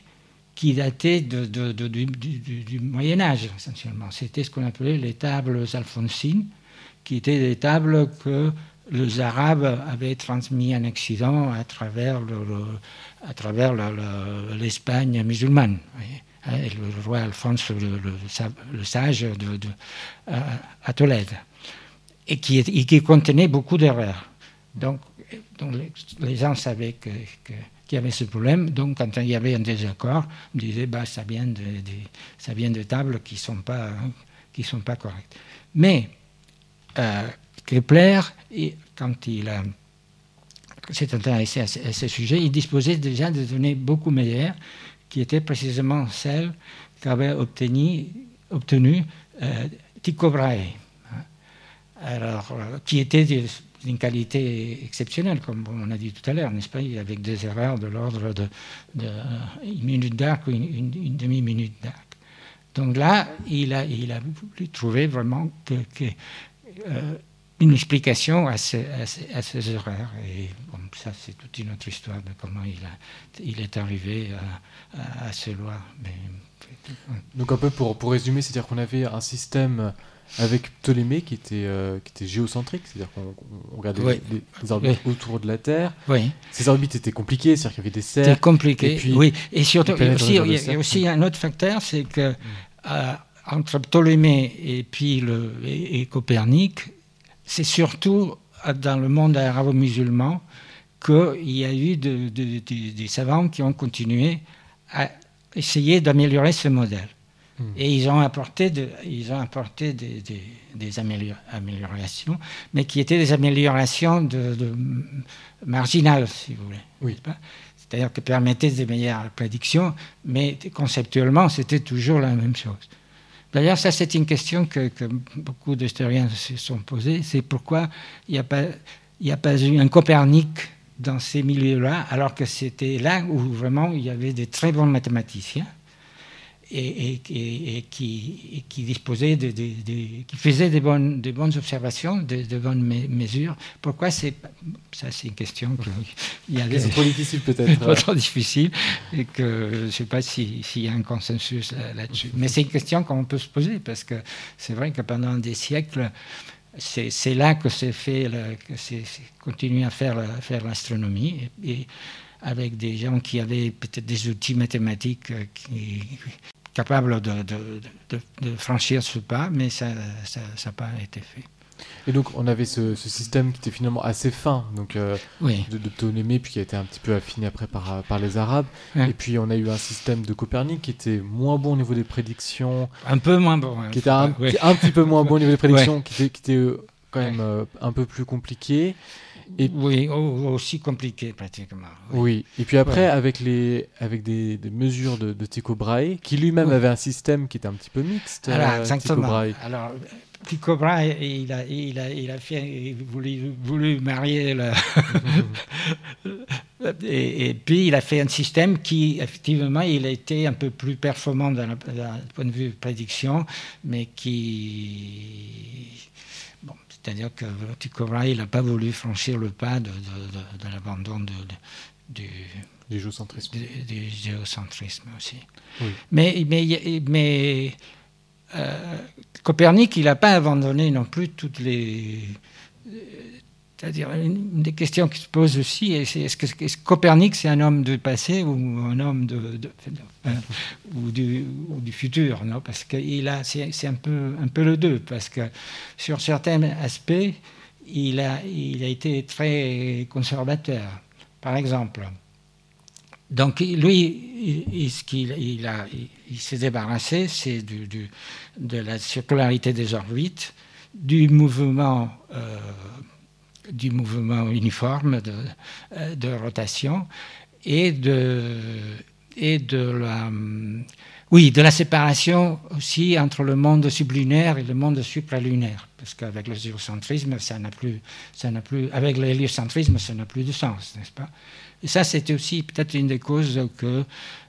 qui dataient du, Moyen Âge, essentiellement. C'était ce qu'on appelait les tables alphonsines, qui étaient des tables que les Arabes avaient transmis en Occident à travers l'Espagne musulmane. Hein, le roi Alphonse le, sage de, à, Tolède, et qui, qui contenait beaucoup d'erreurs. Donc, les, gens savaient que, qu'il y avait ce problème. Donc, quand il y avait un désaccord, on disait bah, ça, vient de, tables qui ne sont, pas, qui sont pas correctes. Mais euh, Kepler, quand il s'est intéressé à ce, sujet, il disposait déjà de données beaucoup meilleures qui était précisément celle qu'avait obtenu, obtenu euh, Tycho Brahe, alors, euh, qui était d'une qualité exceptionnelle, comme on a dit tout à l'heure, n'est-ce pas, avec des erreurs de l'ordre de, une minute d'arc ou une, demi-minute d'arc. Donc là, il a, il a trouver vraiment que, euh, une explication à ces, à ces, erreurs. Et bon, ça, c'est toute une autre histoire de comment il, a, il est arrivé à, à, ces lois. Mais, Donc un peu pour, pour résumer, c'est-à-dire qu'on avait un système avec Ptolémée qui était, euh, qui était géocentrique, c'est-à-dire qu'on regardait les, orbites autour de la Terre. Oui. Ces orbites étaient compliquées, c'est-à-dire qu'il y avait des cercles. C'était compliqué, oui. Et surtout, il y a aussi, un autre facteur, c'est que mm. euh, entre Ptolémée et puis le, et Copernic, c'est surtout dans le monde arabo-musulman qu'il y a eu des savants qui ont continué à essayer d'améliorer ce modèle. Hmm. Et ils ont apporté, ils ont apporté des, améliorations, mais qui étaient des améliorations marginales, si vous voulez. Oui. C'est-à-dire que permettaient des meilleures prédictions, mais conceptuellement, c'était toujours la même chose. D'ailleurs, ça, c'est une question que, beaucoup d'historiens se sont posées. C'est pourquoi il n'y a, pas, a pas eu un Copernic dans ces milieux-là, alors que c'était là où vraiment il y avait des très bons mathématiciens et, qui, qui, disposait de, qui faisait des bonnes, de bonnes observations, de, bonnes mesures. Pourquoi c'est ça C'est une question il y a c'est trop difficile peut-être. Pas trop difficile et que je ne sais pas s'il y a un consensus là-dessus. Mais c'est une question qu'on peut se poser parce que c'est vrai que pendant des siècles c'est là que c'est fait, que c'est continué à faire, faire l'astronomie. Et, avec des gens qui avaient peut-être des outils mathématiques qui, capable de, de, franchir ce pas, mais ça n'a pas été fait. Et donc on avait ce, système qui était finalement assez fin, donc euh, de, Ptolémée, puis qui a été un petit peu affiné après par, par les Arabes. Et puis on a eu un système de Copernic qui était moins bon au niveau des prédictions. Un peu moins bon. Qui était un, un petit peu moins bon au niveau des prédictions, qui était, qui était euh, quand même euh, un peu plus compliqué. Et oui, aussi compliqué pratiquement. Oui. Et puis après, avec, les, avec des, des mesures de, de, Tycho Brahe, qui lui-même avait un système qui était un petit peu mixte. Alors, euh. Tycho Brahe. Alors, Tycho Brahe, il a, il a, il a fait, il voulu marier le et, et, puis il a fait un système qui, effectivement, il a été un peu plus performant d'un point de vue prédiction, mais qui c'est-à-dire que Brahe n'a pas voulu franchir le pas de, l'abandon du, du géocentrisme. Du, géocentrisme aussi. Mais, mais, mais euh, Copernic, il n'a pas abandonné non plus toutes les c'est-à-dire, une des questions qui se pose aussi, est-ce que, Copernic, c'est un homme du passé ou un homme de, ou, du, du, futur non? Parce que c'est un peu, un peu le deux, parce que sur certains aspects, il a, il a été très conservateur. Par exemple, donc lui, il, ce qu'il il, il s'est débarrassé, c'est du, de la circularité des orbites, du mouvement euh, du mouvement uniforme de, euh, de rotation et de, et de la, oui, de la séparation aussi entre le monde sublunaire et le monde supralunaire. Parce qu'avec le géocentrisme, ça n'a plus, ça n'a plus, avec l'héliocentrisme, ça n'a plus de sens, n'est-ce pas? Et ça, c'était aussi peut-être une des causes que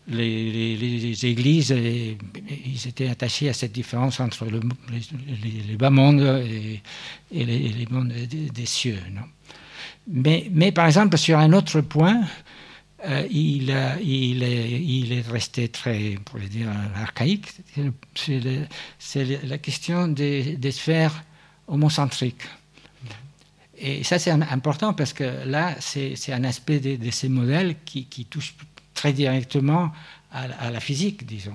les, églises, ils étaient attachés à cette différence entre le, les, bas mondes et, les, mondes des, cieux. Mais, mais, par exemple, sur un autre point, euh, il, il, est, resté très, pour dire, archaïque. C'est la question des, sphères homocentriques. Et ça, c'est important parce que là, c'est un aspect de, ces modèles qui, touche très directement à, la physique, disons.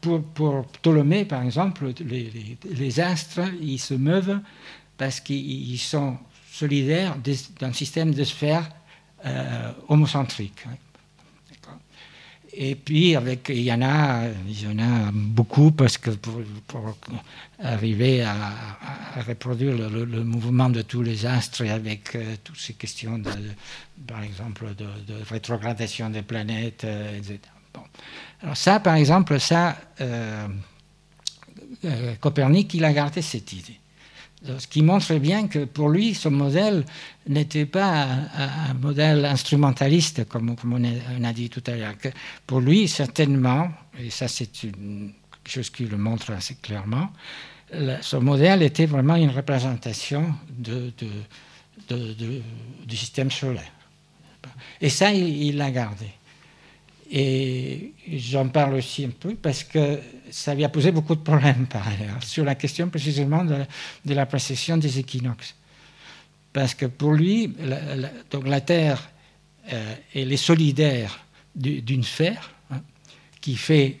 Pour, pour, Ptolémée, par exemple, les, astres, ils se meuvent parce qu'ils sont solidaires d'un système de sphères euh, homocentrique. Et puis, avec, il, y en a, il y en a beaucoup parce que pour, arriver à, reproduire le, mouvement de tous les astres avec euh, toutes ces questions, par exemple, de, rétrogradation des planètes, euh, etc. Bon. Alors ça, par exemple, ça, euh, Copernic, il a gardé cette idée. Ce qui montre bien que pour lui, ce modèle n'était pas un, modèle instrumentaliste, comme, on, a, dit tout à l'heure. Pour lui, certainement, et ça c'est une chose qui le montre assez clairement, le, ce modèle était vraiment une représentation du système solaire. Et ça, il l'a gardé. Et j'en parle aussi un peu parce que ça lui a posé beaucoup de problèmes par ailleurs, sur la question précisément de, la précession des équinoxes. Parce que pour lui, la, donc la Terre, euh, elle est solidaire d'une sphère hein, qui fait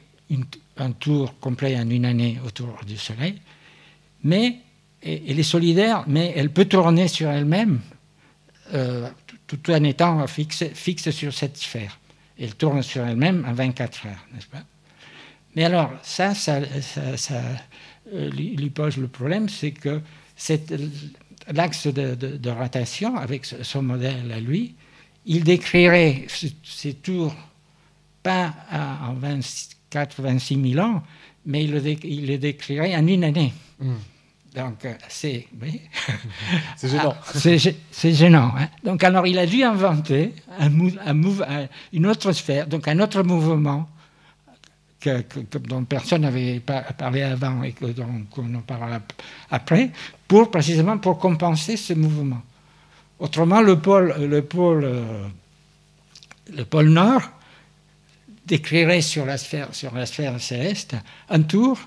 un tour complet en une année autour du Soleil, mais elle est solidaire, mais elle peut tourner sur elle-même euh, tout, tout en étant fixe, fixe sur cette sphère elle tourne sur elle-même en 24 heures, n'est-ce pas? Mais alors, ça, ça, ça, ça euh, lui pose le problème, c'est que l'axe de, de, de, rotation, avec son modèle à lui, il décrirait ces tours pas en 24 26 000 ans, mais il, le il les décrirait en une année. Mm. Donc, euh, c'est. Oui. c'est gênant. Ah, c'est gênant. Hein. Donc, alors, il a dû inventer un, un, un, une autre sphère, donc un autre mouvement que, dont personne n'avait parlé avant et que, dont on en parlera après, pour, précisément pour compenser ce mouvement. Autrement, le pôle, le pôle, euh, le pôle nord décrirait sur la sphère, sur la sphère céleste un tour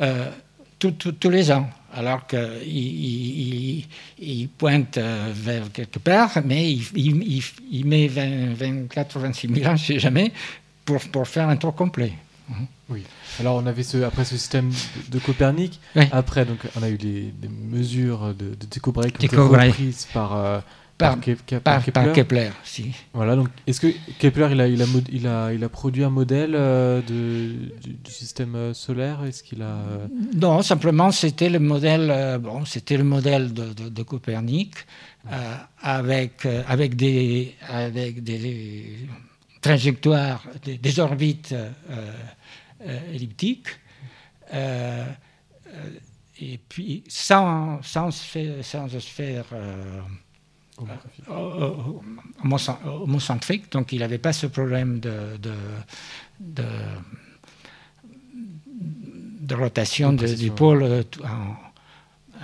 euh, tous les ans alors qu'il il, il, pointe euh, vers quelque part, mais il, il met 20, 24 ou 26 000 ans, je ne sais jamais, pour, pour faire un tour complet. Mhm. Oui. Alors on avait ce, après ce système de, de Copernic, oui. après donc on a eu les, les mesures de, de Tycho Brahe qui ont été reprises par euh, par, par, par, Kepler. par, Kepler. si. Voilà, donc est-ce que Kepler il a, il a, il a, il a produit un modèle euh, de, du, du, système euh, solaire? Est-ce qu'il a euh... Non, simplement c'était le modèle, euh, bon, c'était le modèle de, de, Copernic euh, avec avec des avec des trajectoires, des, des orbites elliptiques. et puis sans, sans, sphère, sans sphère homocentrique, donc il n'avait pas ce problème de, de, de, de rotation du pôle en,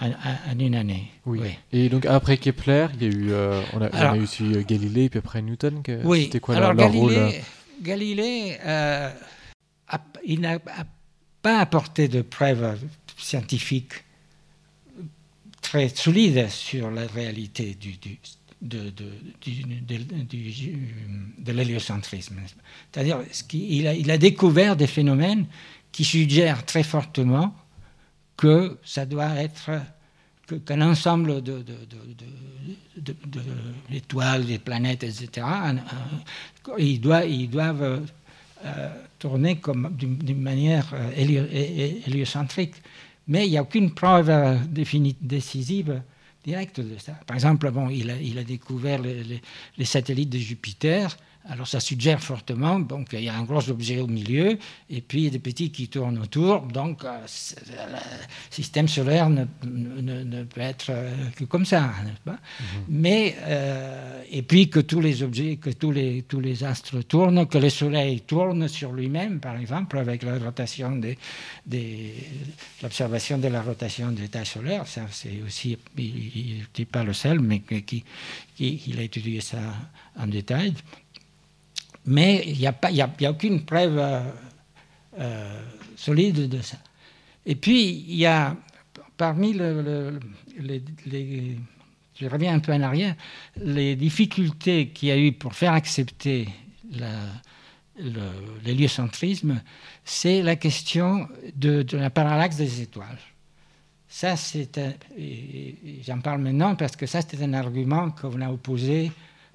en, en, une année. Oui. oui. Et donc après Kepler, il y a eu, euh, on, a, alors, on, a, eu aussi euh, Galilée, puis après Newton. Que, oui. C'était quoi alors, leur, Galilée, rôle Galilée, euh, a, il n'a pas apporté de preuves scientifiques très solide sur la réalité du, du, de, de, de l'héliocentrisme. C'est-à-dire qu'il a, il a découvert des phénomènes qui suggèrent très fortement que ça doit être qu'un ensemble de, de, des planètes, etc., ils doivent, euh, tourner d'une manière euh, héliocentrique mais il n'y a aucune preuve décisive directe de ça. Par exemple, bon, il, a, découvert les, satellites de Jupiter. Alors ça suggère fortement donc il y a un gros objet au milieu et puis des petits qui tournent autour. Donc euh, le système solaire ne, ne, ne peut être euh, que comme ça, pas? -hmm. Mais euh, et puis que tous les objets, que tous les tous les astres tournent, que le Soleil tourne sur lui-même, par exemple, avec la rotation des, des l'observation de la rotation des états solaires. Ça c'est aussi il n'est pas le seul, mais qui, qui il a étudié ça en détail. Mais il n'y a, y a, a aucune preuve euh, euh, solide de ça. Et puis, il y a parmi le, le, les, Je reviens un peu en arrière. Les difficultés qu'il y a eu pour faire accepter la, l'héliocentrisme, c'est la question de, de, la parallaxe des étoiles. Ça, c'est j'en parle maintenant parce que ça, c'était un argument qu'on a opposé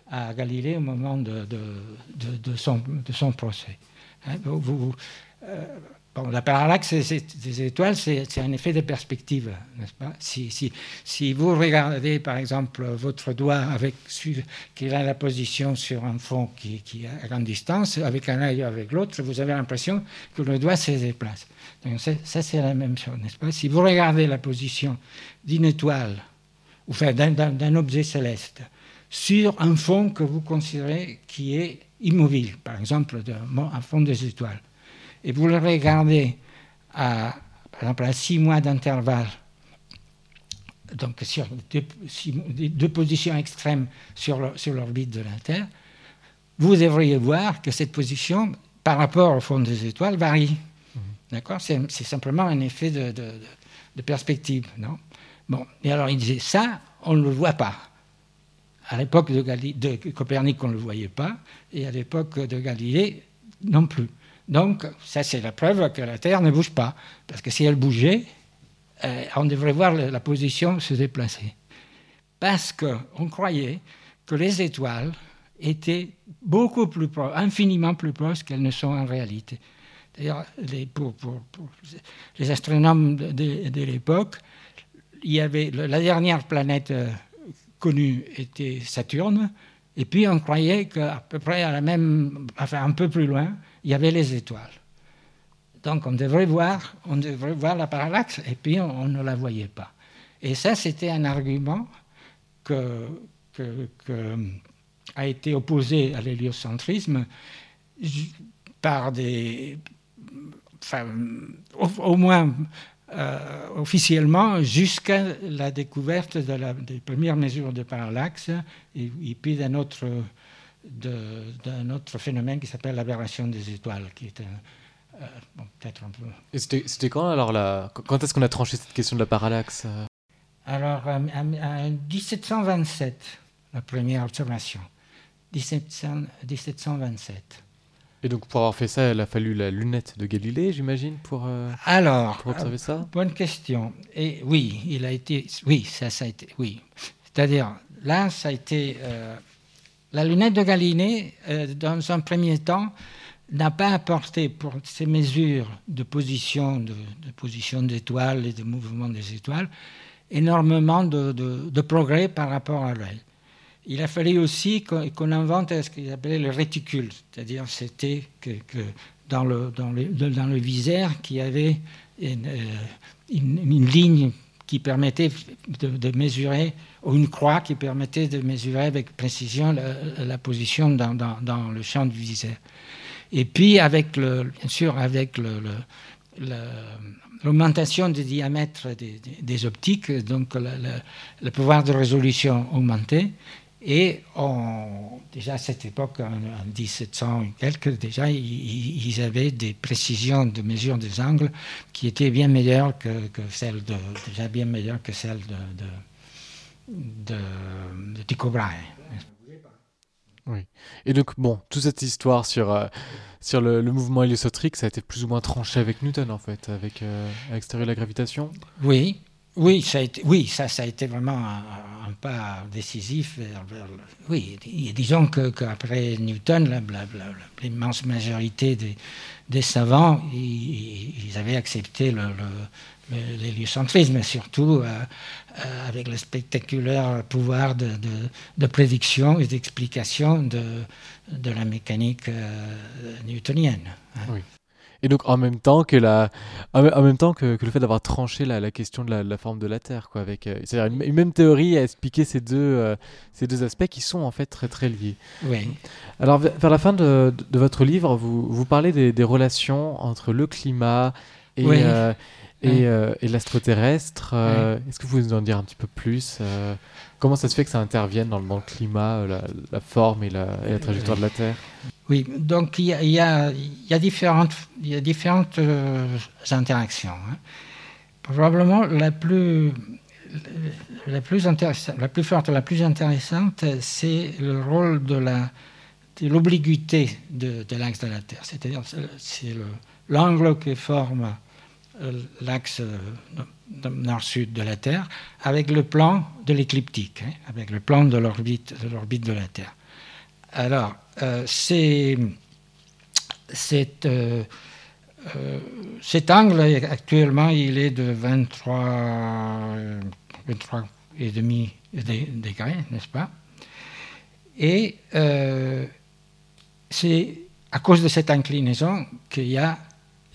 à Galilée au moment de, son, procès. Hein, vous, vous, euh, la parallaxe des étoiles, c'est un effet de perspective, n'est-ce pas? Si, vous regardez, par exemple, votre doigt avec, qui a la position sur un fond qui, qui est à grande distance, avec un œil avec l'autre, vous avez l'impression que le doigt se déplace. Donc ça, c'est la même chose, n'est-ce pas? Si vous regardez la position d'une étoile, ou enfin, d'un objet céleste, sur un fond que vous considérez qui est immobile, par exemple, un fond des étoiles, et vous le regardez à, par exemple, à six mois d'intervalle, donc sur deux, six, deux, positions extrêmes sur l'orbite de la Terre, vous devriez voir que cette position, par rapport au fond des étoiles, varie. Mmh. D'accord? C'est simplement un effet de, de, de, perspective, non? Bon, et alors il disait ça, on ne le voit pas. À l'époque de, Copernic, on ne le voyait pas, et à l'époque de Galilée, non plus. Donc, ça, c'est la preuve que la Terre ne bouge pas. Parce que si elle bougeait, euh, on devrait voir la position se déplacer. Parce qu'on croyait que les étoiles étaient beaucoup plus proches, infiniment plus proches qu'elles ne sont en réalité. D'ailleurs, les, pour, les astronomes de, l'époque, il y avait la dernière planète était Saturne, et puis on croyait qu'à peu près à la même, enfin un peu plus loin, il y avait les étoiles. Donc on devrait voir, on devrait voir la parallaxe, et puis on, ne la voyait pas. Et ça, c'était un argument que, que, a été opposé à l'héliocentrisme par des, enfin, au moins euh, officiellement jusqu'à la découverte de la, des premières mesures de parallaxe et, et puis d'un autre d'un autre phénomène qui s'appelle l'aberration des étoiles, qui est un, euh, bon, peut-être un peu. Et c'était quand alors la, Quand est-ce qu'on a tranché cette question de la parallaxe Alors, en 1727, la première observation. 1700, 1727. Et donc, pour avoir fait ça, il a fallu la lunette de Galilée, j'imagine, pour, euh, Alors, pour observer ça? Bonne question. Et oui, il a été. Oui, ça, ça a été. Oui. C'est-à-dire, là, ça a été. Euh, la lunette de Galilée, euh, dans un premier temps, n'a pas apporté pour ces mesures de position, de, de position d'étoiles et de mouvement des étoiles, énormément de, de, de, progrès par rapport à l'œil. Il a fallu aussi qu'on qu invente ce qu'il appelait le réticule, c'est-à-dire c'était que, que, dans, le, dans, le, dans le viseur qu'il y avait une, euh, ligne qui permettait de, mesurer, ou une croix qui permettait de mesurer avec précision la, position dans, dans, le champ du viseur. Et puis, avec le, bien sûr, avec l'augmentation du diamètre des, optiques, donc le, le, pouvoir de résolution augmentait, et on, déjà à cette époque, en, en 1700 et quelques, déjà, ils, ils, avaient des précisions de mesure des angles qui étaient bien meilleures que, que celles de, déjà bien meilleures que celles de, de, de, de Tycho Brahe. Oui. Et donc, bon, toute cette histoire sur, euh, sur le, le, mouvement héliocentrique, ça a été plus ou moins tranché avec Newton, en fait, avec, euh, avec la gravitation? Oui, oui, ça a été, oui, ça, ça a été vraiment un, pas décisif le, oui, disons qu'après qu Newton, l'immense majorité des, des savants, ils, ils, avaient accepté le, le, l'héliocentrisme, surtout euh, euh, avec le spectaculaire pouvoir de, de, de prédiction et d'explication de, de la mécanique euh, newtonienne. Hein. Oui. Et donc en même temps que, la, en même temps que, que le fait d'avoir tranché la, la, question de la, la, forme de la Terre, quoi, avec euh, c'est-à-dire une, une, même théorie à expliquer ces deux, euh, ces deux aspects qui sont en fait très très liés. Oui. Alors vers la fin de, votre livre, vous, vous parlez des, des, relations entre le climat et, oui. euh, et, oui. Euh, et l'astroterrestre. Oui. Est-ce que vous pouvez nous en dire un petit peu plus Comment ça se fait que ça intervienne dans, dans le climat, la, la forme et la, et la trajectoire de la Terre? Oui, donc il y a, différentes, euh, interactions. hein. Probablement la plus, la plus la plus forte, la plus intéressante, c'est le rôle de la de l'obliquité de, l'axe de la Terre. C'est-à-dire c'est- c'est le- l'angle qui forme euh, l'axe euh, nord-sud de la Terre avec le plan de l'écliptique, hein, avec le plan de l'orbite de de la Terre. Alors, c'est c'est, euh, euh, cet angle, actuellement, il est de 23, euh, 23 et demi degrés, n'est-ce pas? Et euh, c'est à cause de cette inclinaison qu'il y a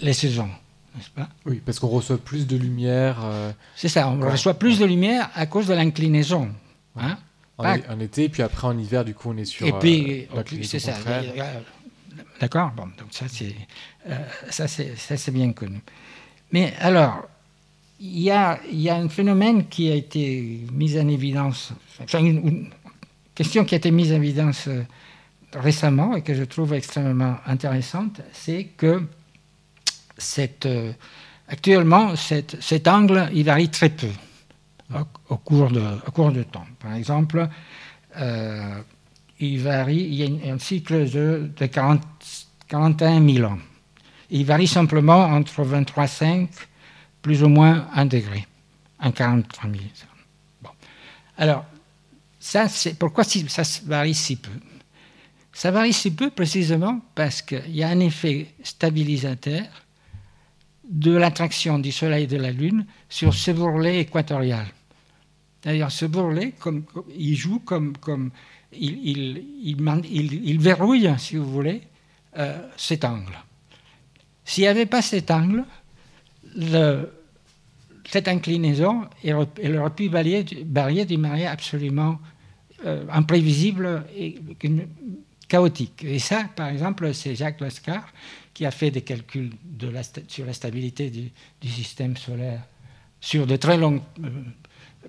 les saisons, n'est-ce pas? Oui, parce qu'on reçoit plus de lumière euh, C'est ça, on Ouais. reçoit plus de lumière à cause de l'inclinaison. hein? En, en été, puis après en hiver, du coup, on est sur Et puis, euh, c'est ça. a- D'accord Bon, donc ça, c'est euh, bien connu. Mais alors, il y a, y a un phénomène qui a été mis en évidence, enfin, une, une question qui a été mise en évidence euh, récemment et que je trouve extrêmement intéressante, c'est que cette, euh, actuellement, cette- cet angle, il varie très peu au, cours, de, au cours du temps. Par exemple, euh, il varie, il y a un cycle de, de 40 41 000 ans. Il varie simplement entre 23,5 plus ou moins 1 degré, un 43 000. Bon. Alors, ça, c'est pourquoi ça varie si peu? Ça varie si peu précisément parce qu'il y a un effet stabilisateur de l'attraction du Soleil et de la Lune sur ce bourrelet équatorial. D'ailleurs, ce bourrelet, comme, il joue comme, comme il, il, il verrouille, si vous voulez, euh, cet angle. S'il n'y avait pas cet angle, le- cette inclinaison, elle, aurait- pu varier, d'une manière absolument euh, imprévisible et chaotique. Et ça, par exemple, c'est Jacques Lascar qui a fait des calculs sur la stabilité du, du système solaire sur de très longues euh,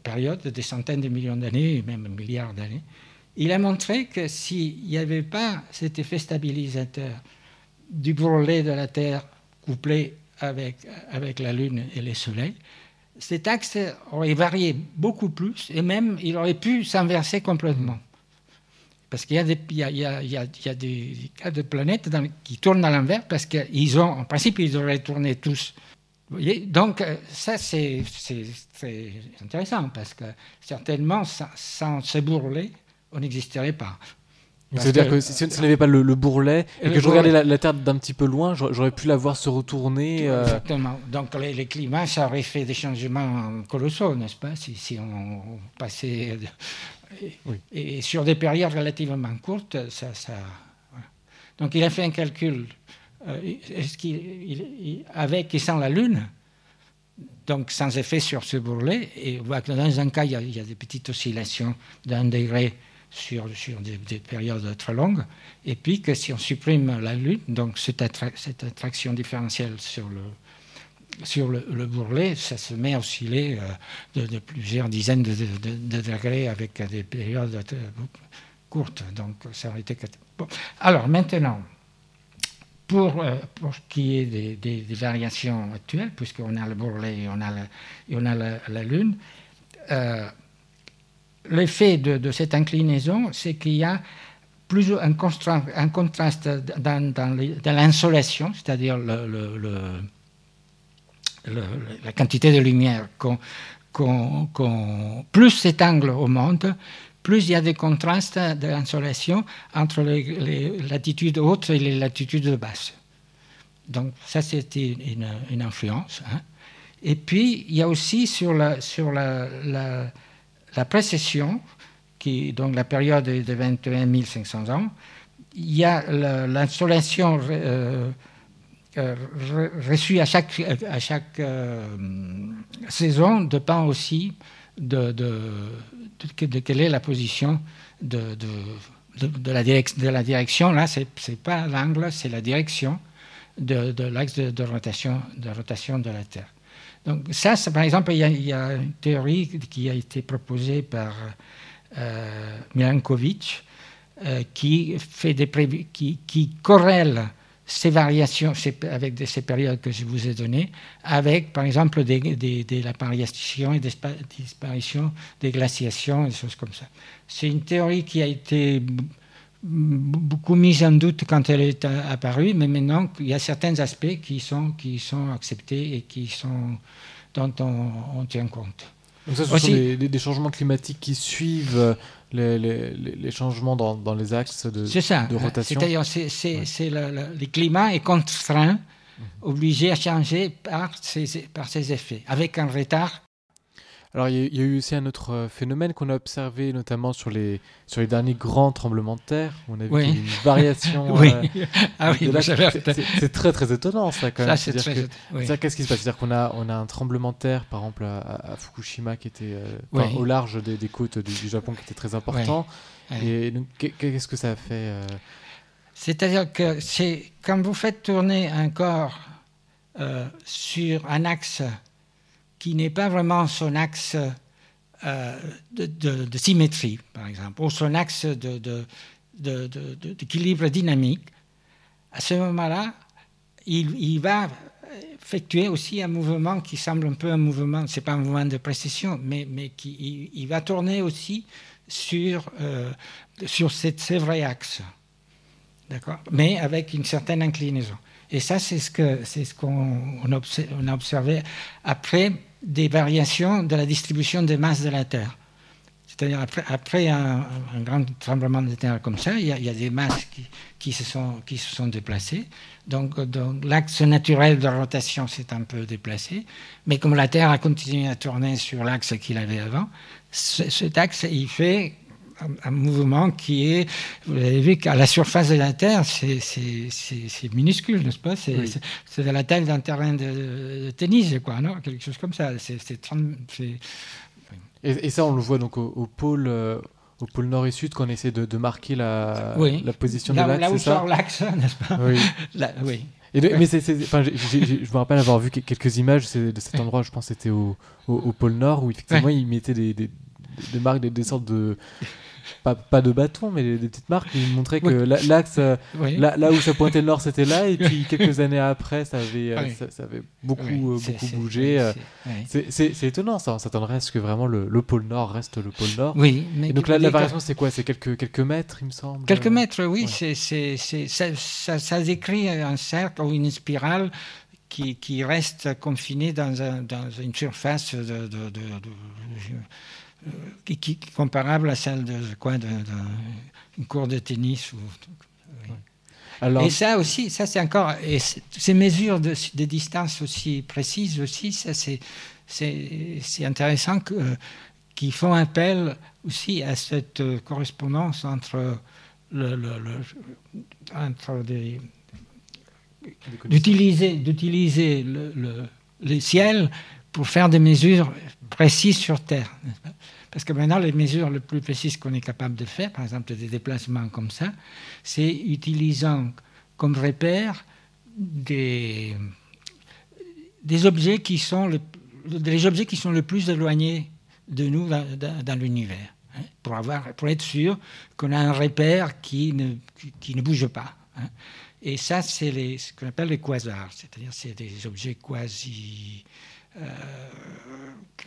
périodes, des centaines de millions d'années, même milliards d'années. Il a montré que s'il n'y avait pas cet effet stabilisateur du bourrelet de la Terre couplé avec, avec la Lune et les soleils, cet axe aurait varié beaucoup plus et même il aurait pu s'inverser complètement. Parce qu'il y a des, il y y y a- des cas de planètes qui tournent à l'envers parce qu'ils ont, en principe, ils auraient tourné tous. Vous voyez Donc, euh, ça, c'est intéressant parce que certainement, sans, sans ce bourrelet, on n'existerait pas. C'est-à-dire que- que si, si on n'avait pas le, le bourrelet et que je regardais la, la Terre d'un petit peu loin, j'aurais pu la voir se retourner. euh, Exactement. Donc les, les climats, ça aurait fait des changements colossaux, n'est-ce pas, si, si on, passait... Et, Oui. et sur des périodes relativement courtes, ça... ça voilà. Donc il a fait un calcul euh, est-ce qu'il, il- il- avec et sans la Lune, donc sans effet sur ce bourrelet, et on voit que dans un cas, il y a, des petites oscillations d'un degré sur, sur des, des périodes très longues, et puis que si on supprime la Lune, donc cette, attra- cette attraction différentielle sur le, sur le, le bourrelet, ça se met à osciller euh, de, plusieurs dizaines de, de- de- de degrés avec des périodes euh, courtes. Donc ça aurait été... Alors maintenant, pour, euh, pour ce qui est des, des- variations actuelles, puisqu'on a le bourrelet et on a la, on a la, Lune, euh, l'effet de, de cette inclinaison, c'est qu'il y a plus un, un contraste dans, dans l'insolation, c'est-à-dire la quantité de lumière qu'on- plus cet angle augmente, plus il y a des contrastes de l'insolation entre les, latitudes hautes et les latitudes basses. Donc ça, c'était une, influence. hein. Et puis, il y a aussi sur la, sur la, la, précession, qui, donc la période de 21 500 ans, il y a la- l'insolation euh, euh, re- reçue à chaque, à chaque euh, saison dépend aussi de, de- quelle est la position de, la, direction. Là, ce n'est pas l'angle, c'est la direction de, l'axe de, rotation, de la Terre. Donc ça, par exemple, il y, a, une théorie qui a été proposée par euh, Milankovitch qui, fait des qui corrèle ces variations avec ces périodes que je vous ai données, avec par exemple des, l'apparition et des disparitions des glaciations, des choses comme ça. C'est une théorie qui a été beaucoup mise en doute quand elle est apparue, mais maintenant il y a certains aspects qui sont, qui sont acceptés et qui sont, dont on, tient compte. Donc ça, ce sont des, changements climatiques qui suivent les, les, les changements dans, dans, les axes de, ça. de rotation. C'est-à-dire, c'est, le, le, climat est contraint, mhm. obligé à changer par ces, par ces effets, avec un retard alors, il y, a eu aussi un autre euh, phénomène qu'on a observé, notamment sur les, sur les derniers grands tremblements de terre. On a vu une variation. oui. Euh, ah oui, c'est très, très étonnant, ça, quand même. très. Qu'est-ce qui se passe? C'est-à-dire qu'on a, on a un tremblement de terre, par exemple, à, Fukushima, qui était euh, au large des, des côtes du, Japon, qui était très important. Et qu'est-ce que ça a fait C'est-à-dire que c'est quand vous faites tourner un corps sur un axe qui n'est pas vraiment son axe euh, de, symétrie, par exemple, ou son axe d'équilibre dynamique, à ce moment-là, il, va effectuer aussi un mouvement qui semble un peu un mouvement, c'est pas un mouvement de précision, mais, mais qui il, va tourner aussi sur, euh, sur cette, ce vrai axe. D'accord? Mais avec une certaine inclinaison. Et ça, c'est ce qu'on ce qu'on on a observé après des variations de la distribution des masses de la Terre. C'est-à-dire après, un, grand tremblement de terre comme ça, il y a, des masses qui, se sont, déplacées. Donc l'axe naturel de rotation s'est un peu déplacé. Mais comme la Terre a continué à tourner sur l'axe qu'il avait avant, cet axe, il fait un, mouvement qui est, vous avez vu qu'à la surface de la Terre, c'est minuscule, n'est-ce pas? C'est de la taille d'un terrain de, tennis, quoi, non? Quelque chose comme ça. C'est et, et, ça, on le voit donc au, pôle. Euh, au pôle nord et sud, qu'on essaie de, marquer la, la position là, de l'axe. Là où sort l'axe, n'est-ce pas? Oui. oui. Et Mais je me rappelle avoir vu quelques images de cet endroit, je pense que c'était au, au, pôle Nord, où effectivement ils mettaient des, des, des marques, des, des, sortes de, pas, pas de bâton, mais des, petites marques qui montraient que l'axe, euh, là, où ça pointait le nord, c'était là, et puis quelques années après, ça avait, euh, ça, avait beaucoup, euh, beaucoup bougé. C'est étonnant, ça. On s'attendrait à ce que vraiment le, pôle nord reste le pôle nord. Oui, mais et donc la variation, c'est quoi? C'est quelques, quelques mètres, il me semble? Quelques mètres, oui. c'est ça, ça, ça, décrit un cercle ou une spirale qui, qui reste confinée dans, un, dans une surface de, de, de qui, qui, comparable à celle de quoi d'une cour de tennis. Ou, Alors, et ça aussi, ça c'est encore, et ces mesures de, de, distance aussi précises aussi, ça c'est, c'est, intéressant que, qui font appel aussi à cette correspondance entre le, le, entre des, d'utiliser, d'utiliser le, le, les ciels pour faire des mesures précises sur Terre. Parce que maintenant, les mesures les plus précises qu'on est capable de faire, par exemple des déplacements comme ça, c'est utilisant comme repère des, des objets qui sont le, les objets qui sont le plus éloignés de nous dans, l'univers, hein, pour, avoir, pour être sûr qu'on a un repère qui ne, qui, ne bouge pas. Hein. Et ça, c'est ce qu'on appelle les quasars, c'est-à-dire c'est des objets quasi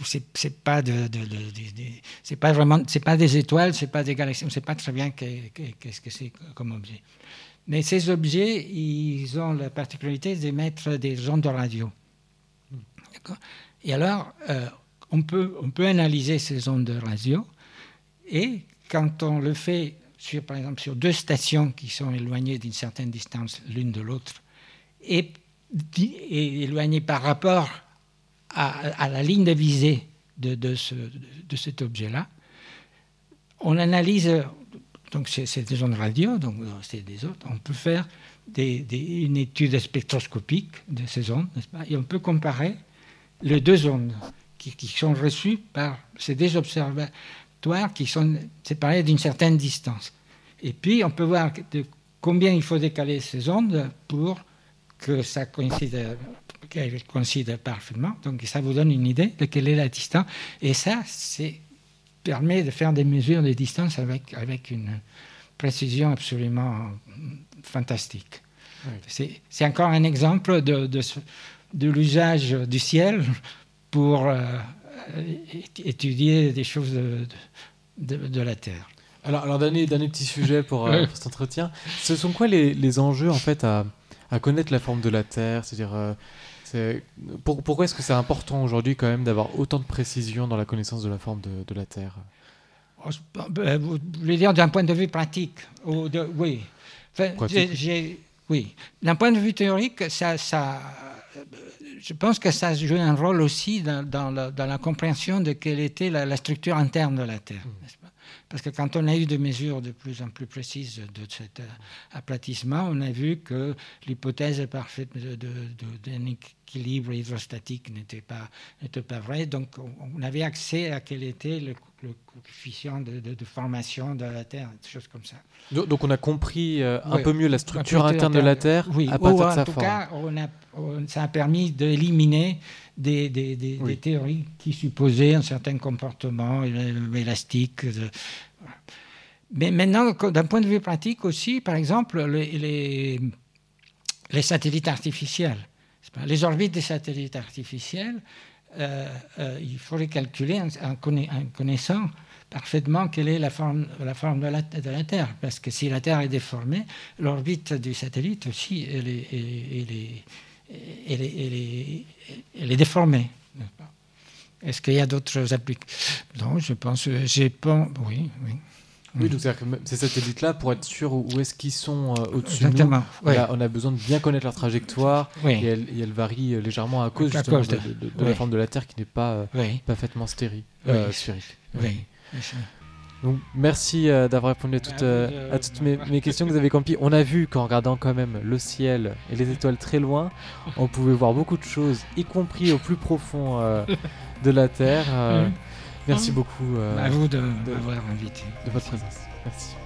c'est pas de, c'est pas vraiment c'est pas des étoiles c'est pas des galaxies on sait pas très bien qu'est-ce que c'est comme objet. Mais ces objets ils ont la particularité d'émettre des ondes de radio. Et alors euh, on peut on peut analyser ces ondes de radio et quand on le fait sur par exemple sur deux stations qui sont éloignées d'une certaine distance l'une de l'autre et éloignées par rapport à, la ligne de visée de, ce, de cet objet-là. On analyse, donc c'est des ondes radio, donc c'est des autres, on peut faire une étude spectroscopique de ces ondes, n'est-ce pas? Et on peut comparer les deux ondes qui, qui sont reçues par ces deux observatoires qui sont séparés d'une certaine distance. Et puis on peut voir de combien il faut décaler ces ondes pour que ça coïncide qu'elle coïncide parfaitement. Donc ça vous donne une idée de quelle est la distance. Et ça, c'est permet de faire des mesures de distance avec, avec une, précision absolument fantastique. C'est encore un exemple de, de, l'usage du ciel pour euh, étudier des choses de, de, la Terre. Alors, alors dernier, petit sujet pour, euh, pour, cet entretien. Ce sont quoi les, les enjeux en fait à, à, connaître la forme de la Terre? C'est-à-dire, euh, pour, pourquoi est-ce que c'est important aujourd'hui quand même d'avoir autant de précision dans la connaissance de la forme de, de la Terre? Oh, ben, Vous voulez dire d'un point de vue pratique ou de, Oui. oui. D'un point de vue théorique, ça, ça, je pense que ça joue un rôle aussi dans, dans, la, dans la, compréhension de quelle était la, la, structure interne de la Terre. Mmh. Parce que quand on a eu des mesures de plus en plus précises de cet euh, aplatissement, on a vu que l'hypothèse parfaite d'un équilibre hydrostatique n'était pas, pas vraie. Donc on avait accès à quel était le, coefficient de, formation de la Terre, des choses comme ça. Donc on a compris euh, un peu mieux la structure interne de la Terre oui. à partir de sa en tout cas, on a, ça a permis d'éliminer des, des, des, théories qui supposaient un certain comportement élastique. Mais maintenant, d'un point de vue pratique aussi, par exemple, les, les, satellites artificiels, les orbites des satellites artificiels, euh, euh, il faut les calculer en, connaissant parfaitement quelle est la forme, de, la, Terre. Parce que si la Terre est déformée, l'orbite du satellite aussi, elle est déformée. Est-ce qu'il y a d'autres applications? Non, je pense. J'ai pas. Oui, oui. Oui, donc c'est-à-dire que ces satellites-là, pour être sûr où est-ce qu'ils sont euh, au-dessus de nous, on, a, besoin de bien connaître leur trajectoire et, elle, et, elle, varie euh, légèrement à cause, justement, de, la forme de la Terre qui n'est pas euh, parfaitement stérile, sphérique. Oui. Donc, merci d'avoir répondu à toutes, à toutes mes, mes, questions que vous avez compris. On a vu qu'en regardant quand même le ciel et les étoiles très loin, on pouvait voir beaucoup de choses, y compris au plus profond de la Terre. Merci beaucoup. à vous de m'avoir invité. De votre présence. Merci.